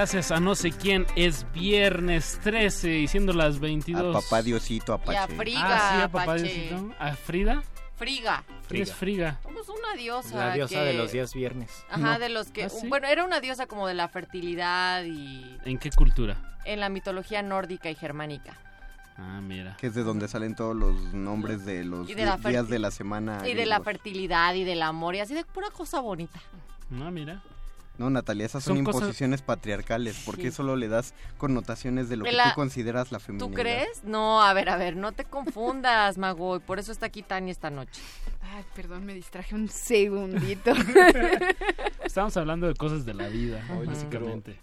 Gracias a no sé quién, es viernes 13 y siendo las 22. A papá Diosito Apache. Y a Friga, Ah, sí, a papá Apache. Diosito. ¿A Frida? Friga. ¿Quién es Friga? Pues una diosa. La diosa que- de los días viernes. Ajá, de los que... ¿Ah, sí? Bueno, era una diosa como de la fertilidad y ¿En qué cultura? en la mitología nórdica y germánica. Ah, mira. Que es de donde salen todos los nombres de los de días de la semana. Y de la fertilidad y del amor y así de pura cosa bonita. Ah, mira. No, Natalia, esas son, Son cosas- imposiciones patriarcales. ¿Por qué Sí. solo le das connotaciones de lo que la- tú consideras la feminidad? ¿Tú crees? No, a ver, a ver, no te confundas, Mago. Y por eso está aquí Tania esta noche. Ay, perdón, me distraje un segundito. (laughs) Estamos hablando de cosas de la vida, Oye, básicamente.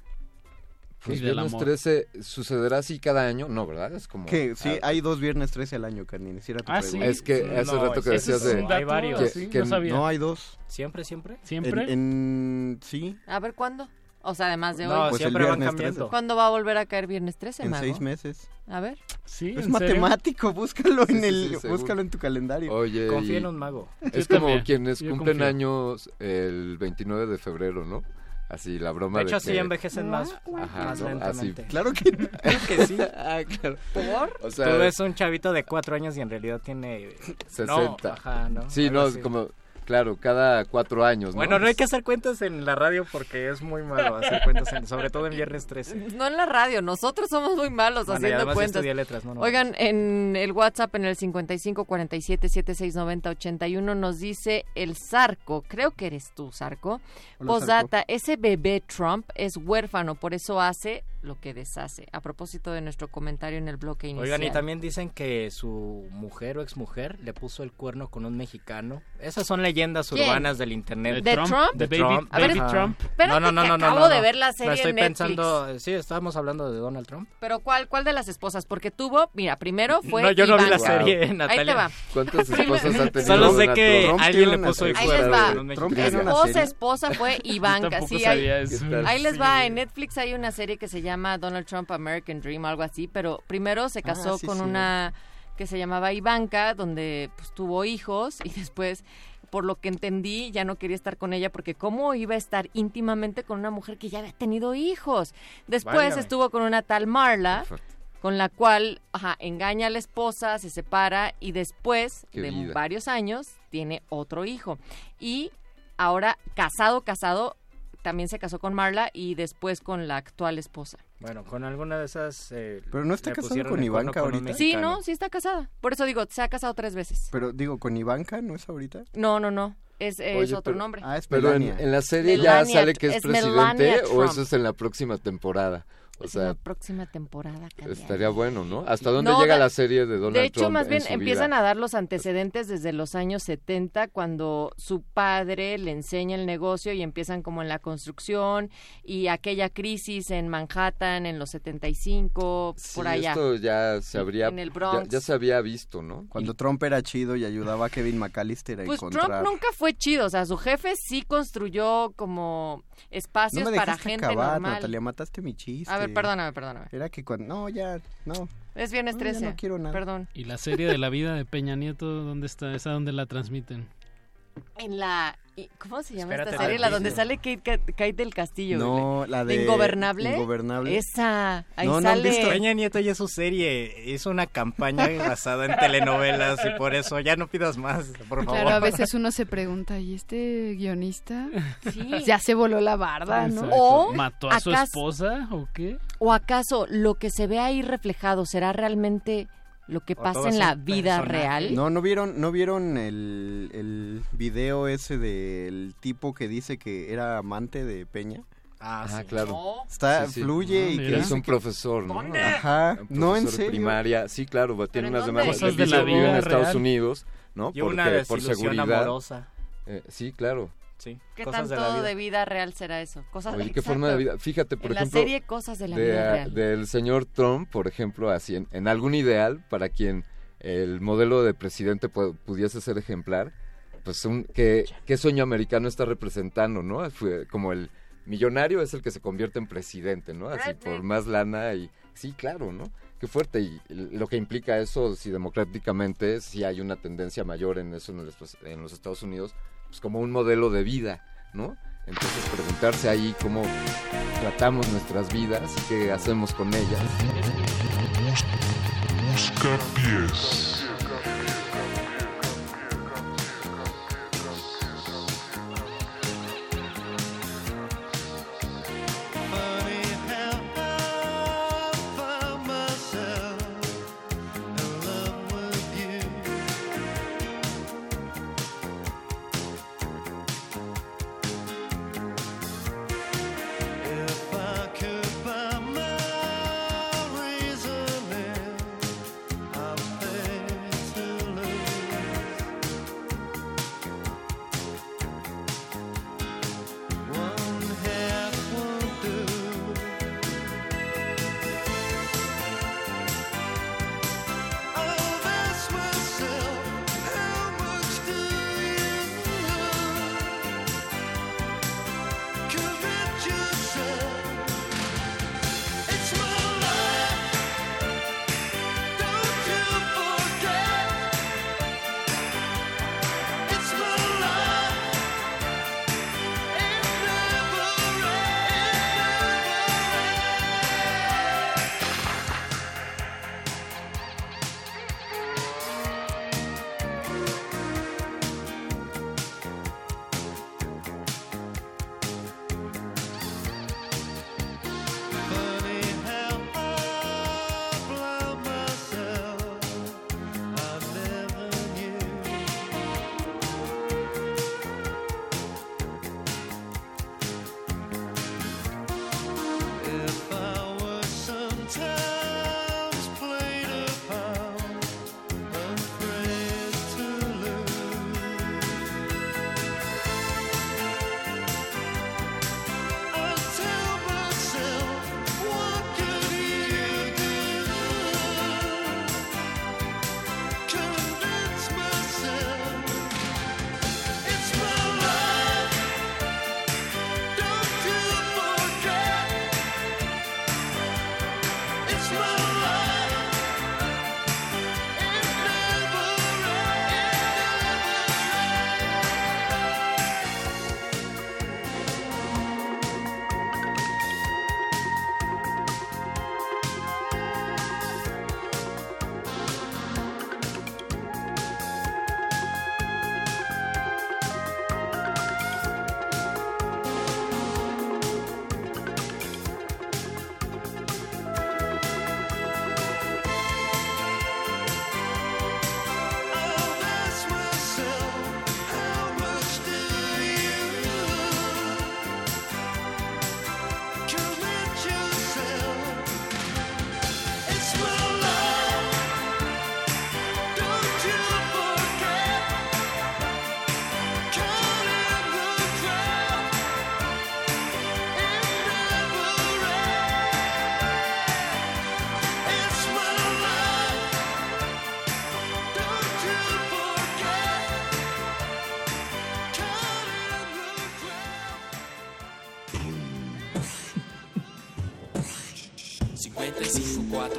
Pues viernes amor. 13 sucederá así cada año, no, ¿verdad? Es como Que sí, Ah, hay dos viernes 13 al año, Carnini. Si era tu Ah, pregunta. Es que hace No, rato que decías de dato, Hay varios. que- sí, que no sabía. No, hay dos. ¿Siempre, siempre? ¿Siempre? En, en- sí, A ver, ¿cuándo? O sea, además de No, hoy. Pues el siempre van cambiando. 13. ¿Cuándo va a volver a caer viernes 13, en Mago? seis meses. A ver. Sí, Es ¿en serio? matemático, búscalo Sí, en sí, el, sí, búscalo en tu calendario. Oye, Confía en un mago. es como quienes cumplen años el 29 de febrero, ¿no? Así la broma De de hecho, así que- envejecen más, Ajá, más ¿no? lentamente. Así. Claro que no. Creo que sí. (laughs) Ah, claro. ¿Por? O sea, Tú ves un chavito de cuatro años y en realidad tiene... 60. (laughs) No, ajá, ¿no? Sí, Algo no, así. es como, claro, cada cuatro años, ¿no? Bueno, no hay que hacer cuentas en la radio porque es muy malo hacer cuentas, en- sobre todo en viernes 13. No en la radio, nosotros somos muy malos Bueno, haciendo cuentas. letras, no, no. Oigan, en el WhatsApp en el 55 47 76 90 81 nos dice el Zarco, creo que eres tú, Zarco. Hola, Posdata, ese bebé Trump es huérfano, por eso hace lo que deshace. A propósito de nuestro comentario en el bloque inicial. Oigan, y también dicen que su mujer o exmujer le puso el cuerno con un mexicano. Esas son leyendas ¿Quién? urbanas del internet. ¿De Trump? ¿De Baby- A ver, Baby. Trump? Espérate no, no, no, no, no, acabo no, de ver la serie No, estoy en Netflix. pensando, sí, estábamos hablando de Donald Trump. Pero ¿cuál, cuál de las esposas? Porque tuvo, mira, primero (laughs) fue No, yo no vi la Ivanka. serie, Ahí te Natalia. va. ¿Cuántas esposas ha tenido Solo sé que Trump? alguien le puso el Ahí cuerno Trump Esposa, esposa fue Sí, sabía ahí, les va. (laughs) En Netflix hay una serie que se llama Donald Trump American Dream, algo así. Pero primero se casó Ah, sí, con sí. una que se llamaba Ivanka, donde pues, tuvo hijos y después por lo que entendí, ya no quería estar con ella porque cómo iba a estar íntimamente con una mujer que ya había tenido hijos. Después estuvo con una tal Marla, con la cual ajá, engaña a la esposa, se separa y después Qué de vida. varios años tiene otro hijo. Y ahora casado, casado, también se casó con Marla y después con la actual esposa. Bueno, con alguna de esas... eh, Pero no está pusieron con Ivanka con ahorita. Sí, no, sí está casada. Por eso digo, se ha casado tres veces. Pero digo, con Ivanka, ¿no es ahorita? No, no, no. Es, es otro pero- nombre. Ah, es Pero en, la serie Melania- ya sale que es, es presidente Melania o eso es en la próxima temporada. O sea, una próxima temporada. Candy. estaría bueno, ¿no? ¿Hasta dónde No, llega la serie de Donald De hecho, Trump más en bien empiezan vida? a dar los antecedentes desde los años 70, cuando su padre le enseña el negocio y empiezan como en la construcción y aquella crisis en Manhattan en los 75, Sí, por allá. esto ya se habría... En el ya- Bronx. Ya, se había visto, ¿no? Cuando Trump era chido y ayudaba a Kevin McAllister a Pues encontrar... Trump nunca fue chido, o sea, su jefe sí construyó como espacios no me para gente acabar, normal. Natalia, mataste mi chiste. A ver, perdóname, perdóname. Era que cuando... No, ya, no. Es viernes No, ya 13. no quiero nada. Perdón. ¿Y la serie de la vida de Peña Nieto dónde está? ¿Esa dónde la transmiten? En la ¿Cómo se llama Espérate, esta serie? La donde sale Kate, Kate del Castillo. No, la de Ingobernable. Ingobernable. Esa. Ahí no, no han sale. visto Peña Nieto y es su serie. Hizo una campaña basada en telenovelas y por eso ya no pidas más, por favor. Claro, a veces uno se pregunta, ¿y este guionista? Sí. Ya se voló la barda, ¿no? Exacto. O ¿Mató a su esposa o qué? ¿O acaso lo que se ve ahí reflejado será realmente lo que pasa en la vida real? No, no vieron, no vieron el, el video ese del tipo que dice que era amante de Peña. Ah, claro. Está, Sí, sí. fluye Ah, y que es un profesor, ¿no? Ajá, Un no, en profesor serio. primaria, sí, claro, tiene ¿en unas demandas. De la vida en Estados real. Unidos, ¿no? Y una Porque por desilusión seguridad. amorosa. Eh, sí, claro. Sí, ¿Qué cosas de la tanto vida. de vida real será eso? Cosas Oye, qué exacto. forma de vida. Fíjate, por en ejemplo. la serie Cosas de la de- vida real. Del señor Trump, por ejemplo, así, en, en algún ideal, para quien el modelo de presidente pu- pudiese ser ejemplar, pues un, ¿qué, qué sueño americano está representando, no? Fue como el millonario es el que se convierte en presidente, ¿no? Así, por más lana y... Sí, claro, ¿no? Qué fuerte. Y lo que implica eso, si democráticamente, si hay una tendencia mayor en eso en los, en los Estados Unidos, pues como un modelo de vida, ¿no? Entonces preguntarse ahí cómo tratamos nuestras vidas y qué hacemos con ellas.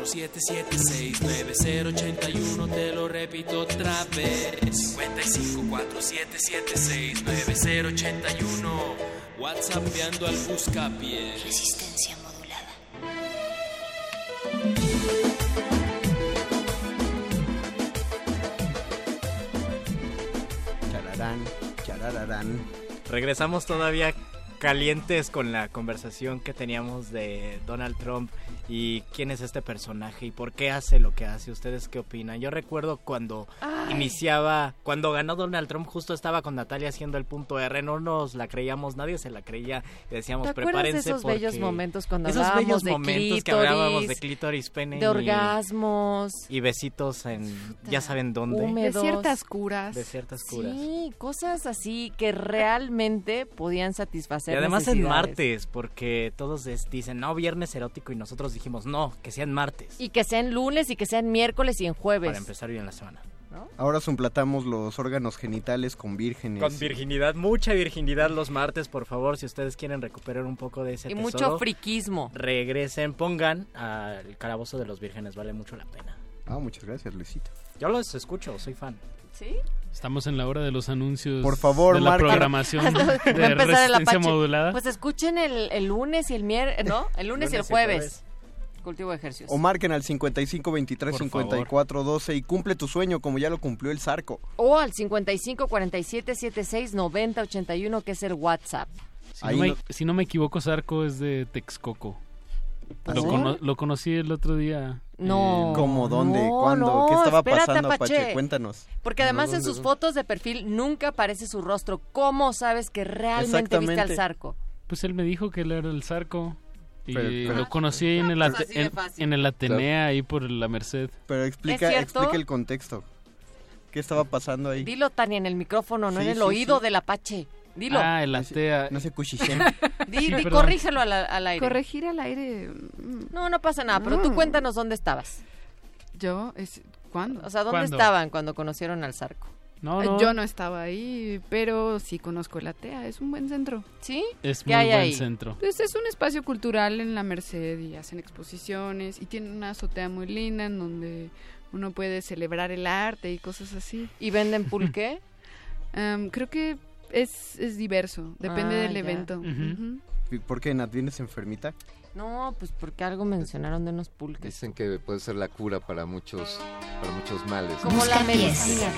5547769081 te lo repito otra vez 5547769081 WhatsAppeando al buscapié Resistencia modulada. Chararán, charararán. Regresamos todavía calientes con la conversación que teníamos de Donald Trump y quién es este personaje y por qué hace lo que hace. ¿Ustedes qué opinan? Yo recuerdo cuando Ay. iniciaba, cuando ganó Donald Trump, justo estaba con Natalia haciendo el punto R, no nos la creíamos, nadie se la creía y decíamos, ¿Te acuerdas de prepárense esos porque... bellos momentos cuando esos hablábamos bellos de momentos que clítoris, hablábamos de clítoris, pene de orgasmos, y besitos en ya saben dónde. húmedos. De ciertas curas. De ciertas curas. Sí, cosas así que realmente podían satisfacer Y además en martes, porque todos es- dicen, no, viernes erótico, y nosotros dijimos, no, que sean martes, Y que sean lunes y que sean miércoles y en jueves. para empezar bien la semana. Ahora suplatamos los órganos genitales con vírgenes. Con virginidad, mucha virginidad los martes, por favor, si ustedes quieren recuperar un poco de ese Y tesoro, mucho friquismo. regresen, pongan al calabozo de los vírgenes, vale mucho la pena. Ah, muchas gracias, Luisito. Yo los escucho, soy fan. ¿Sí? Estamos en la hora de los anuncios Por favor, de la marquen. programación de el resistencia modulada. Pues escuchen el, el lunes y el miércoles, ¿no? El lunes, y el Lunes y jueves. jueves. Cultivo de ejercicios. O marquen al 55 23 Por 54 12 y cumple tu sueño como ya lo cumplió el Zarco. O al 55 47 76 90 81, que es el WhatsApp. Si, Ahí no me, no- si no me equivoco, Zarco es de Texcoco. ¿Ah, Lo, sí? cono- lo conocí el otro día. No. eh, ¿Cómo? ¿Dónde? no, ¿Cuándo? no, ¿Qué estaba espérate, pasando, Apache. Apache? Cuéntanos. Porque además No, en ¿dónde, sus fotos de perfil nunca aparece su rostro. ¿Cómo sabes que realmente viste al. Zarco? Pues él me dijo que él era el Zarco. Y Pero- pero- lo conocí en el, Pues de en, el Atenea, ahí por la Merced. Pero explica, explica el contexto. ¿Qué estaba pasando ahí? Dilo, Tania, en el micrófono, no Sí, en el sí, oído sí. del Apache. Dilo. Ah, el Atea. No sé, cuchichén. (laughs) di, sí, di, corrígelo al, al aire. Corregir al aire. mm, No, no pasa nada, pero tú cuéntanos dónde estabas. Yo, es, ¿cuándo? O sea, ¿dónde ¿Cuándo? estaban cuando conocieron al Zarco? No, Eh, no, Yo no estaba ahí, pero sí conozco el ATEA, es un buen centro. ¿Sí? es ¿Qué muy hay buen ahí? centro. Pues es un espacio cultural en la Merced y hacen exposiciones y tienen una azotea muy linda en donde uno puede celebrar el arte y cosas así. ¿Y venden pulque? (laughs) Em, creo que es, es diverso, depende Ah, del ya. evento. Ujú. Ujú. ¿Y ¿Por qué, Nat? ¿Vienes enfermita? no, pues porque algo mencionaron de unos pulques. Dicen que puede ser la cura para muchos, para muchos males. Como la Buscapiés. medicina.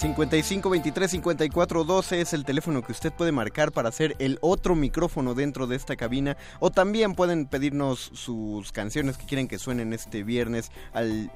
55 23 54 12 es el teléfono que usted puede marcar para hacer el otro micrófono dentro de esta cabina. O también pueden pedirnos sus canciones que quieren que suenen este viernes al.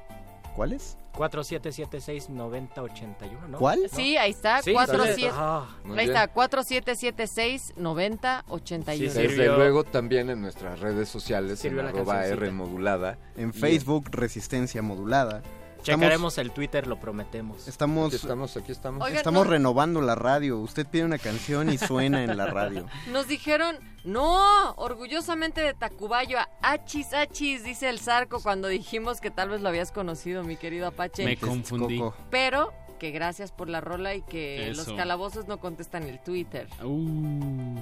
¿Cuáles? 4776-9081, ¿no? ¿Cuál? Sí, ahí está, Sí, 47. Ah, ahí bien. está, 4776-9081. Desde luego también en nuestras redes sociales, en Sirvió la arroba. R modulada. En Facebook, Resistencia Modulada. Checaremos el Twitter, lo prometemos. Estamos, Aquí estamos, aquí estamos. Oigan, estamos no- renovando la radio. Usted pide una canción y suena en la radio. (laughs) Nos dijeron, no, orgullosamente de Tacubayo, achis, achis, dice el Zarco cuando dijimos que tal vez lo habías conocido, mi querido Apache. Me confundí. Coco. Pero que gracias por la rola y que Eso. los calabozos no contestan el Twitter. Uh,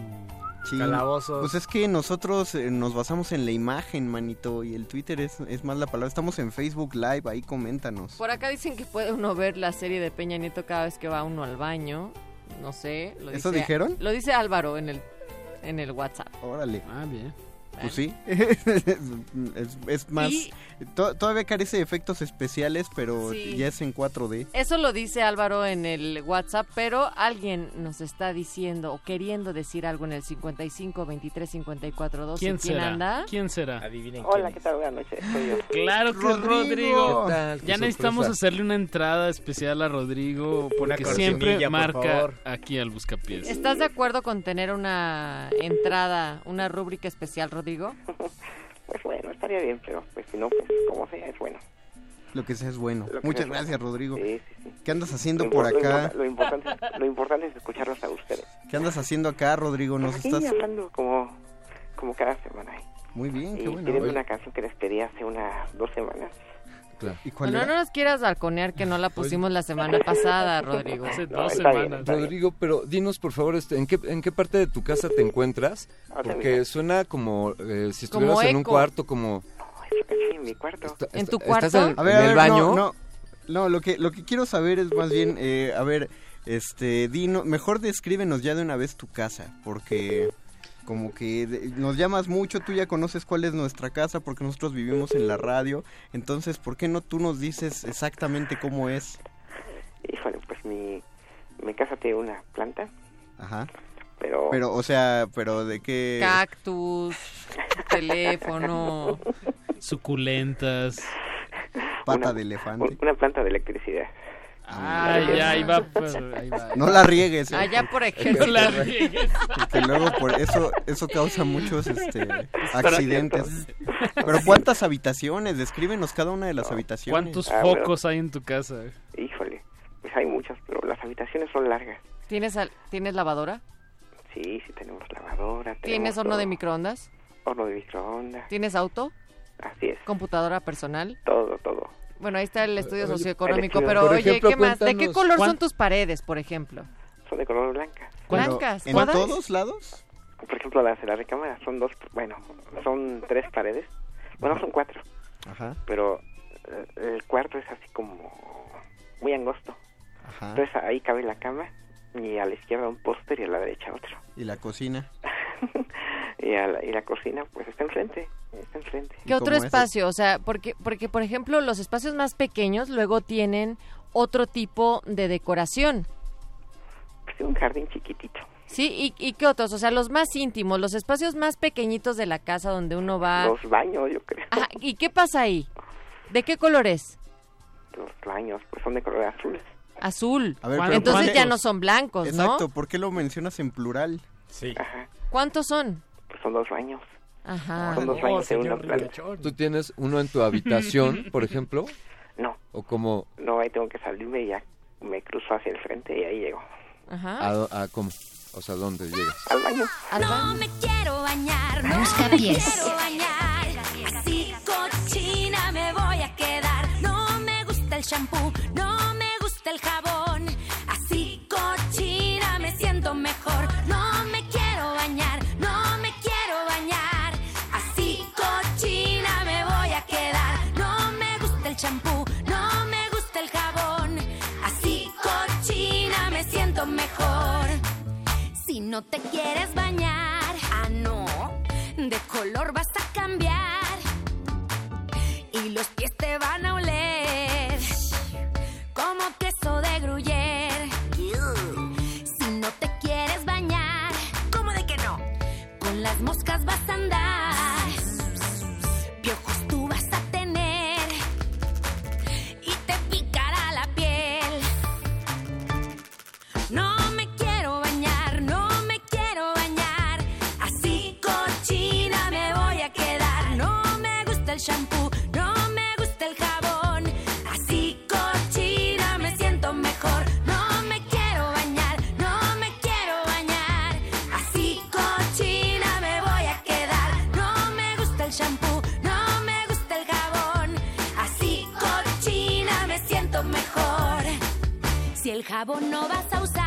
Sí, Calabozos. Pues es que nosotros eh, nos basamos en la imagen, manito, y el Twitter es, es más la palabra. Estamos en Facebook Live, ahí coméntanos. Por acá dicen que puede uno ver la serie de Peña Nieto cada vez que va uno al baño. No sé. Lo ¿Eso dice- dijeron? Lo dice Álvaro en el, en el WhatsApp. Órale. ah, bien. Pues sí. (laughs) es, es más. Y- to- todavía carece de efectos especiales, pero Sí. ya es en 4D. Eso lo dice Álvaro en el WhatsApp, pero alguien nos está diciendo o queriendo decir algo en el 55 23 54 12. ¿Quién será? anda? ¿Quién será? Adivinen Hola, quién ¿qué tal? Buenas noches. Soy yo. (laughs) Claro que es Rodrigo. Rodrigo. ¿Qué tal? Qué Ya necesitamos sorpresa. hacerle una entrada especial a Rodrigo porque siempre por marca favor. aquí al Buscapiés. ¿Estás de acuerdo con tener una entrada, una rúbrica especial, Rodrigo? (laughs) Pues bueno, estaría bien, pero pues si no, pues como sea, es bueno. Lo que sea es bueno. Muchas sea gracias, Rodrigo. Sí, sí, sí. ¿Qué andas haciendo Lo por lo acá? Lo, importante, es- lo importante es escucharlos a ustedes. ¿Qué andas haciendo acá, Rodrigo? Nos Aquí estás... hablando como, como cada semana. Muy bien, Y qué bueno. tienen una canción que les pedí hace unas dos semanas. Claro. ¿Y cuál No, no nos quieras balconear que no la pusimos la semana pasada, (laughs) Rodrigo. Hace No, dos semanas. bien. Rodrigo, pero dinos por favor, este, ¿en qué, ¿en qué parte de tu casa te encuentras? Ah, Porque suena como eh, si Como estuvieras en un cuarto, como... En mi cuarto. ¿En tu ¿Estás cuarto? en, A ver, en a el ver, baño? No, no, no, lo que lo que quiero saber es más bien, eh, a ver, este, Dino, mejor descríbenos ya de una vez tu casa, porque como que nos llamas mucho, tú ya conoces cuál es nuestra casa, porque nosotros vivimos en la radio, entonces, ¿por qué no tú nos dices exactamente cómo es? Híjole, pues mi, mi casa tiene una planta, Ajá. pero... Pero, o sea, pero de qué... Cactus, teléfono. Suculentas. Pata una- de elefante. Una planta de electricidad. Ay, ya, ahí va, pues, ahí va. No la riegues, eh, Allá, por (laughs) No ejemplo. la (laughs) riegues. porque luego por eso eso causa muchos este accidentes. Pero ¿cuántas habitaciones? Descríbenos cada una de las habitaciones. ¿Cuántos Ah, bueno. focos hay en tu casa? Híjole, pues hay muchas, pero las habitaciones son largas. ¿Tienes, al- ¿Tienes lavadora? Sí, sí tenemos lavadora. ¿Tienes horno de microondas? Horno de microondas. ¿Tienes auto? Así es, ¿Computadora personal? todo, todo. Bueno, ahí está el estudio Oye, socioeconómico, el estudio- pero por oye, ejemplo, ¿qué más? ¿De qué color ¿cuán- son tus paredes, por ejemplo? Son de color blanca. ¿Blancas? ¿En ¿Todas? todos lados? Por ejemplo, las de la recámara son dos, bueno, son tres paredes. Bueno, son cuatro, Ajá, pero eh, el cuarto es así como muy angosto. ajá. Entonces ahí cabe la cama y a la izquierda un póster y a la derecha otro. ¿Y la cocina? (laughs) Y, a la, y la cocina pues está enfrente, está enfrente. ¿Qué otro espacio? O sea, porque, porque, por ejemplo, los espacios más pequeños luego tienen otro tipo de decoración. Pues un jardín chiquitito. ¿Sí? ¿Y, y qué otros? O sea, los más íntimos, los espacios más pequeñitos de la casa donde uno va... Los baños, yo creo. Ajá, ¿Y qué pasa ahí? ¿De qué color es? Los baños pues son de color azul. Azul. A ver, Entonces ya ¿cuántos? no son blancos, Exacto, ¿no? ¿por qué lo mencionas en plural? Sí. Ajá, ¿Cuántos son? Son dos baños. Ajá. Son dos Oh, baños en una señor planta. ¿Tú tienes uno en tu habitación, (laughs) por ejemplo? No, ¿O como no, ahí tengo que salirme y ya me cruzo hacia el frente y ahí llego. Ajá. a, a cómo? O sea, ¿dónde llegas? Al baño. Al No baño. me quiero bañar, no Busca me pies. quiero bañar. Así cochina me voy a quedar. No me gusta el shampoo, no te quieres bañar, ah no, de color vas a cambiar. Y los pies te van a oler el jabón no vas a usar,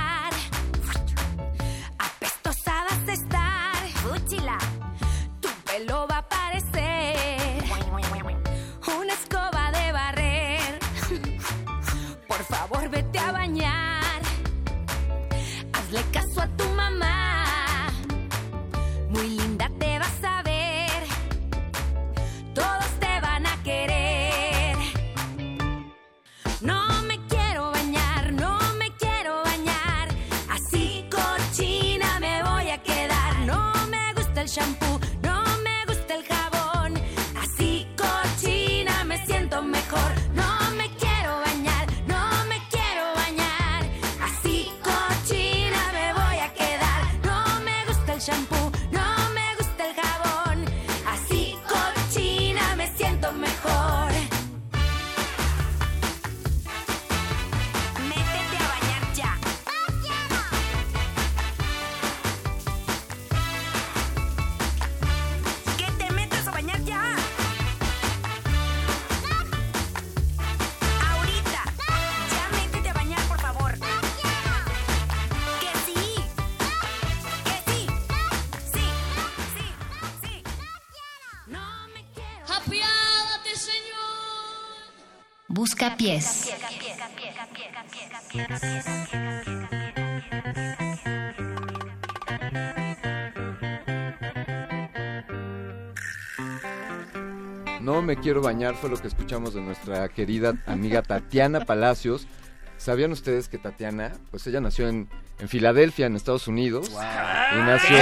pies. No me quiero bañar fue lo que escuchamos de nuestra querida amiga Tatiana Palacios. ¿Sabían ustedes que Tatiana, pues ella nació en, en Filadelfia, en Estados Unidos? Y nació...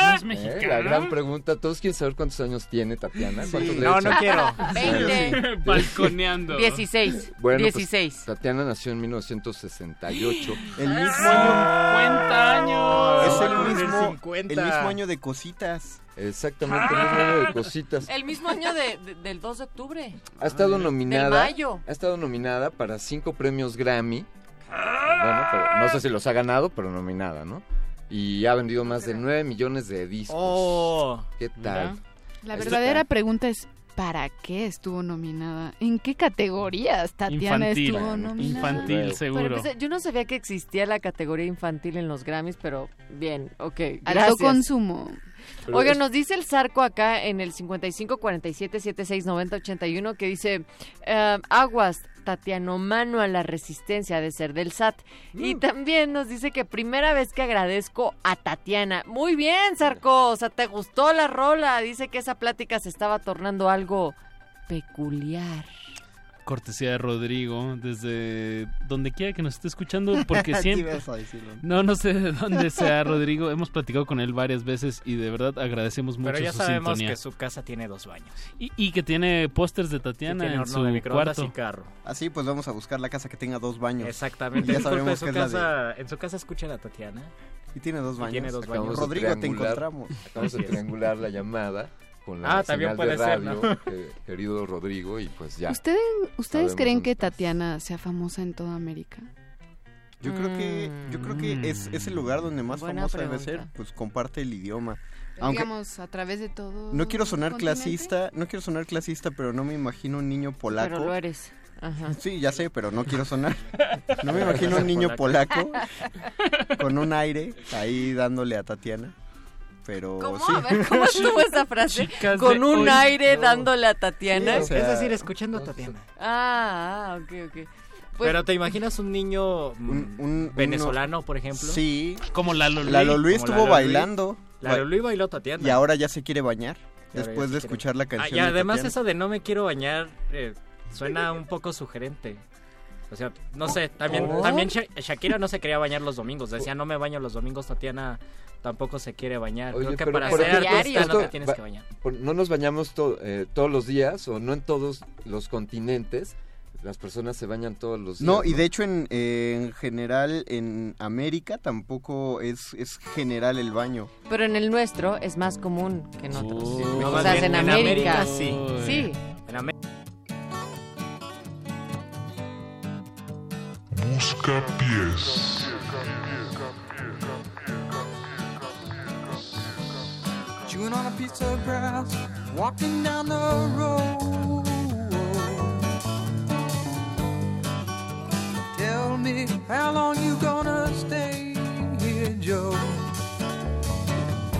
¿Qué? ¿No es Eh, mexicana? la gran pregunta, ¿todos quieren saber cuántos años tiene Tatiana? ¿Cuántos le No, no quiero. (laughs) Veinte. Balconeando. 16. Bueno, pues, 16. Tatiana nació en 1968. El mismo ¡50 años! Es el el mismo, 50. el mismo año de cositas. Exactamente, el mismo año de cositas. El mismo año de- de- del 2 de octubre. Ha estado Del nominada. mayo. Ha estado nominada para cinco premios Grammy. Bueno, pero no sé si los ha ganado, pero nominada, ¿no? Y ha vendido más de 9 millones de discos. Oh. ¿Qué tal? La verdadera pregunta es ¿para qué estuvo nominada? ¿En qué categorías Tatiana Infantil. estuvo nominada? Infantil, Pero, seguro. pues, yo no sabía que existía la categoría infantil en los Grammys, pero bien, ok. Alto consumo. Pero es- nos dice el Zarco acá en el 55 47 76 90 81 que dice eh, aguas Tatiano mano a la resistencia de ser del SAT y también nos dice que primera vez que agradezco a Tatiana. Muy bien, Zarco, o sea, te gustó la rola. Dice que esa plática se estaba tornando algo peculiar. Cortesía de Rodrigo, desde donde quiera que nos esté escuchando, porque (laughs) siempre... vas a decirlo. No, no sé de dónde sea Rodrigo. Hemos platicado con él varias veces y de verdad agradecemos mucho Pero ya su sabemos sintonía. que su casa tiene dos baños. Y, y que tiene pósters de Tatiana tiene en horno su de cuarto. y carro. Así pues vamos a buscar la casa que tenga dos baños. Exactamente. Y ya sabremos su que es la de... casa, En su casa escuchan a Tatiana. Y tiene dos Y baños. tiene dos baños. Rodrigo, te encontramos. Acabamos de triangular la llamada con la Ah, también señal puede de ser, radio, ¿no? (laughs) que- querido Rodrigo, y pues ya. ¿Ustedes, ¿ustedes creen que estás. Tatiana sea famosa en toda América? Yo creo que yo creo que es, es el lugar donde más Buena famosa debe pregunta. ser, pues comparte el idioma. Aunque Digamos, a través de todo. no quiero sonar clasista, no quiero sonar clasista, pero no me imagino un niño polaco. Pero lo eres. Ajá. Sí, ya sé, pero no quiero sonar. No me (laughs) imagino un niño polaco (laughs) con un aire ahí dándole a Tatiana. Pero ¿Cómo? sí. A ver, ¿cómo (laughs) estuvo esa frase? Chicas Con un hoy. aire No. dándole a Tatiana. Sí, o sea, es decir, escuchando a Tatiana. Ah, ah, ok, ok. Pero te imaginas un niño mm, Un- un- venezolano, por ejemplo. Sí. Como Lalo Luis. Lalo Luis estuvo Lalo bailando. Lalo Luis bailó Tatiana. Y ahora ya se quiere bañar. Y Después de quiere- escuchar la Ah, canción. y de además eso de no me quiero bañar eh, suena un poco sugerente. O sea, no sé, también, ¿Por? también Sha- Shakira no se quería bañar los domingos. Decía, no me baño los domingos, Tatiana tampoco se quiere bañar. Oye, Creo que pero para ser artista no esto te tienes va- que bañar. por- No nos bañamos to- eh, todos los días o no en todos los continentes. Las personas se bañan todos los días. No, y de hecho en, eh, en general en América tampoco es, es general el baño. Pero en el nuestro es más común que en otros. No, o sea, bien, en, en América. América sí. Sí. En América Buscapiés. Chewing on a piece of grass, walking down the road. Tell me how long you gonna stay here, Joe?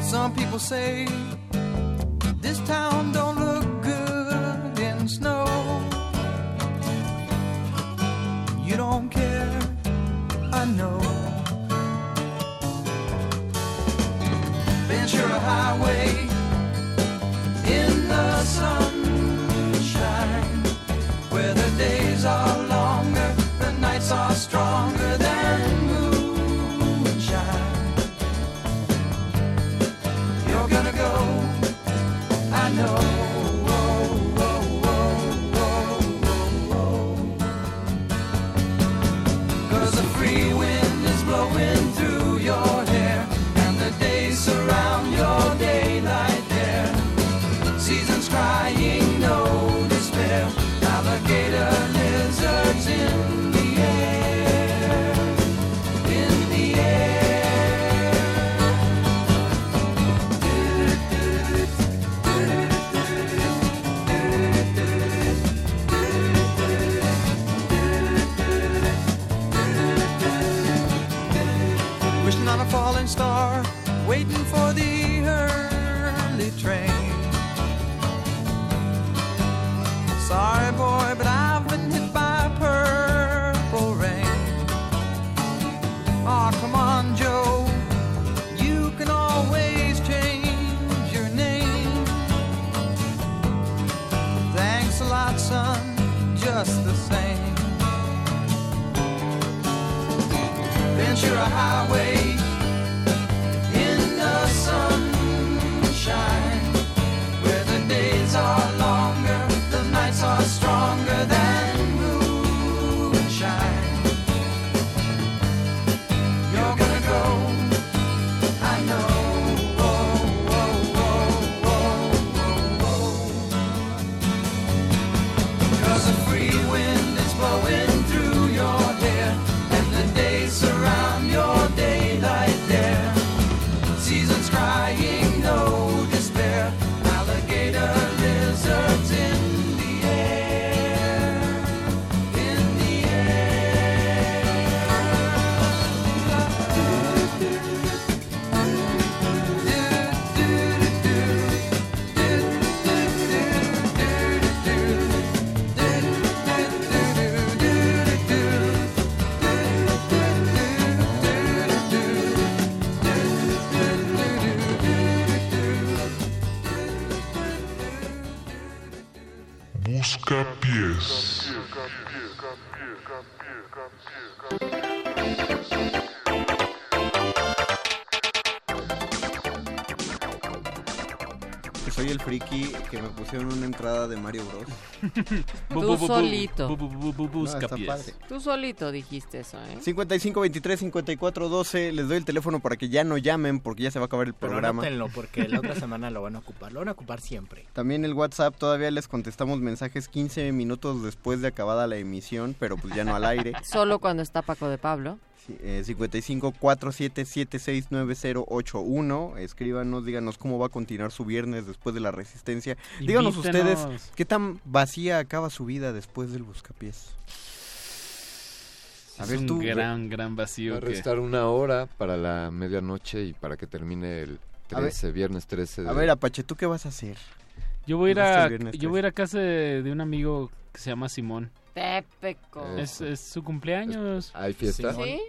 Some people say this town don't look I know. Ventura Highway in the sunshine, el friki que me pusieron una entrada de Mario Bros. Tú solito. Tú solito dijiste eso, ¿eh? 55 23 54 12 les doy el teléfono para que ya no llamen porque ya se va a acabar el Pero programa. anótenlo porque la otra (laughs) semana lo van a ocupar. Lo van a ocupar siempre. También el WhatsApp todavía les contestamos mensajes 15 minutos después de acabada la emisión, pero pues ya no al aire. (laughs) Solo cuando está Paco de Pablo. Eh, 55 47769081 Escríbanos, díganos cómo va a continuar su viernes después de la resistencia. Díganos Invítenos. ustedes qué tan vacía acaba su vida después del buscapiés. A Es ver un tú. gran, gran vacío. Va a que- restar una hora para la medianoche y para que termine el A ver. 13, viernes 13 de... A ver, Apache, ¿tú qué vas a hacer? Yo voy a yo voy a ir a casa de, de un amigo que se llama Simón. Tepeco. Es, es su cumpleaños. ¿Hay fiesta? Simón. ¿Sí?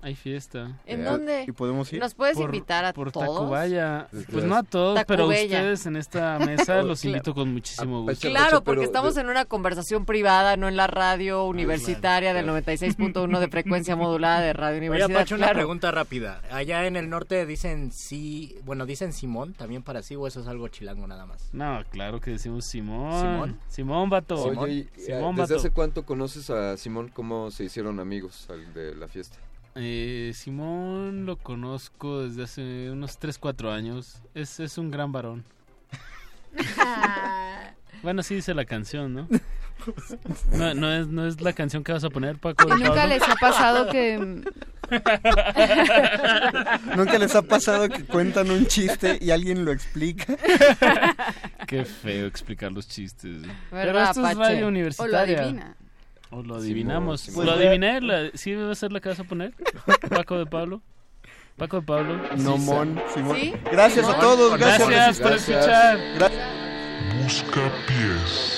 Hay fiesta. ¿En dónde? ¿Y podemos ir? ¿Nos puedes Por- invitar a por todos? Tacubaya. Pues no a todos, pero a Tacubella. ustedes en esta mesa (laughs) los invito con muchísimo gusto. Claro, porque estamos en una conversación privada, no en la radio universitaria del 96.1 de frecuencia (laughs) modulada de Radio Oye, Universidad. Pacho, una claro. pregunta rápida. Allá en el norte dicen sí, bueno, dicen Simón también para sí o eso es algo chilango nada más. No, claro que decimos Simón. Simón. Simón, vato. Oye, y, eh, Simón, ¿desde hace cuánto conoces a Simón? ¿Cómo se hicieron amigos al de la fiesta? Eh, Simón lo conozco desde hace unos 3, 4 años. Es, es un gran varón. bueno, así dice la canción, ¿no? No, no es, no es la canción que vas a poner, Paco. ¿Y de nunca Pablo? les ha pasado que... ¿Nunca les ha pasado que cuentan un chiste y alguien lo explica? Qué feo explicar los chistes. Pero ¿Verdad, esto es radio universitaria. O lo adivina. O lo adivinamos. ¿Lo Pues, adiviné? La- ¿Sí va a ser la que vas a poner? Paco de Pablo. Paco de Pablo. Simón. ¿Sí? Gracias a todos, gracias. Gracias por Gracias. escuchar. Buscapiés.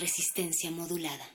resistencia modulada.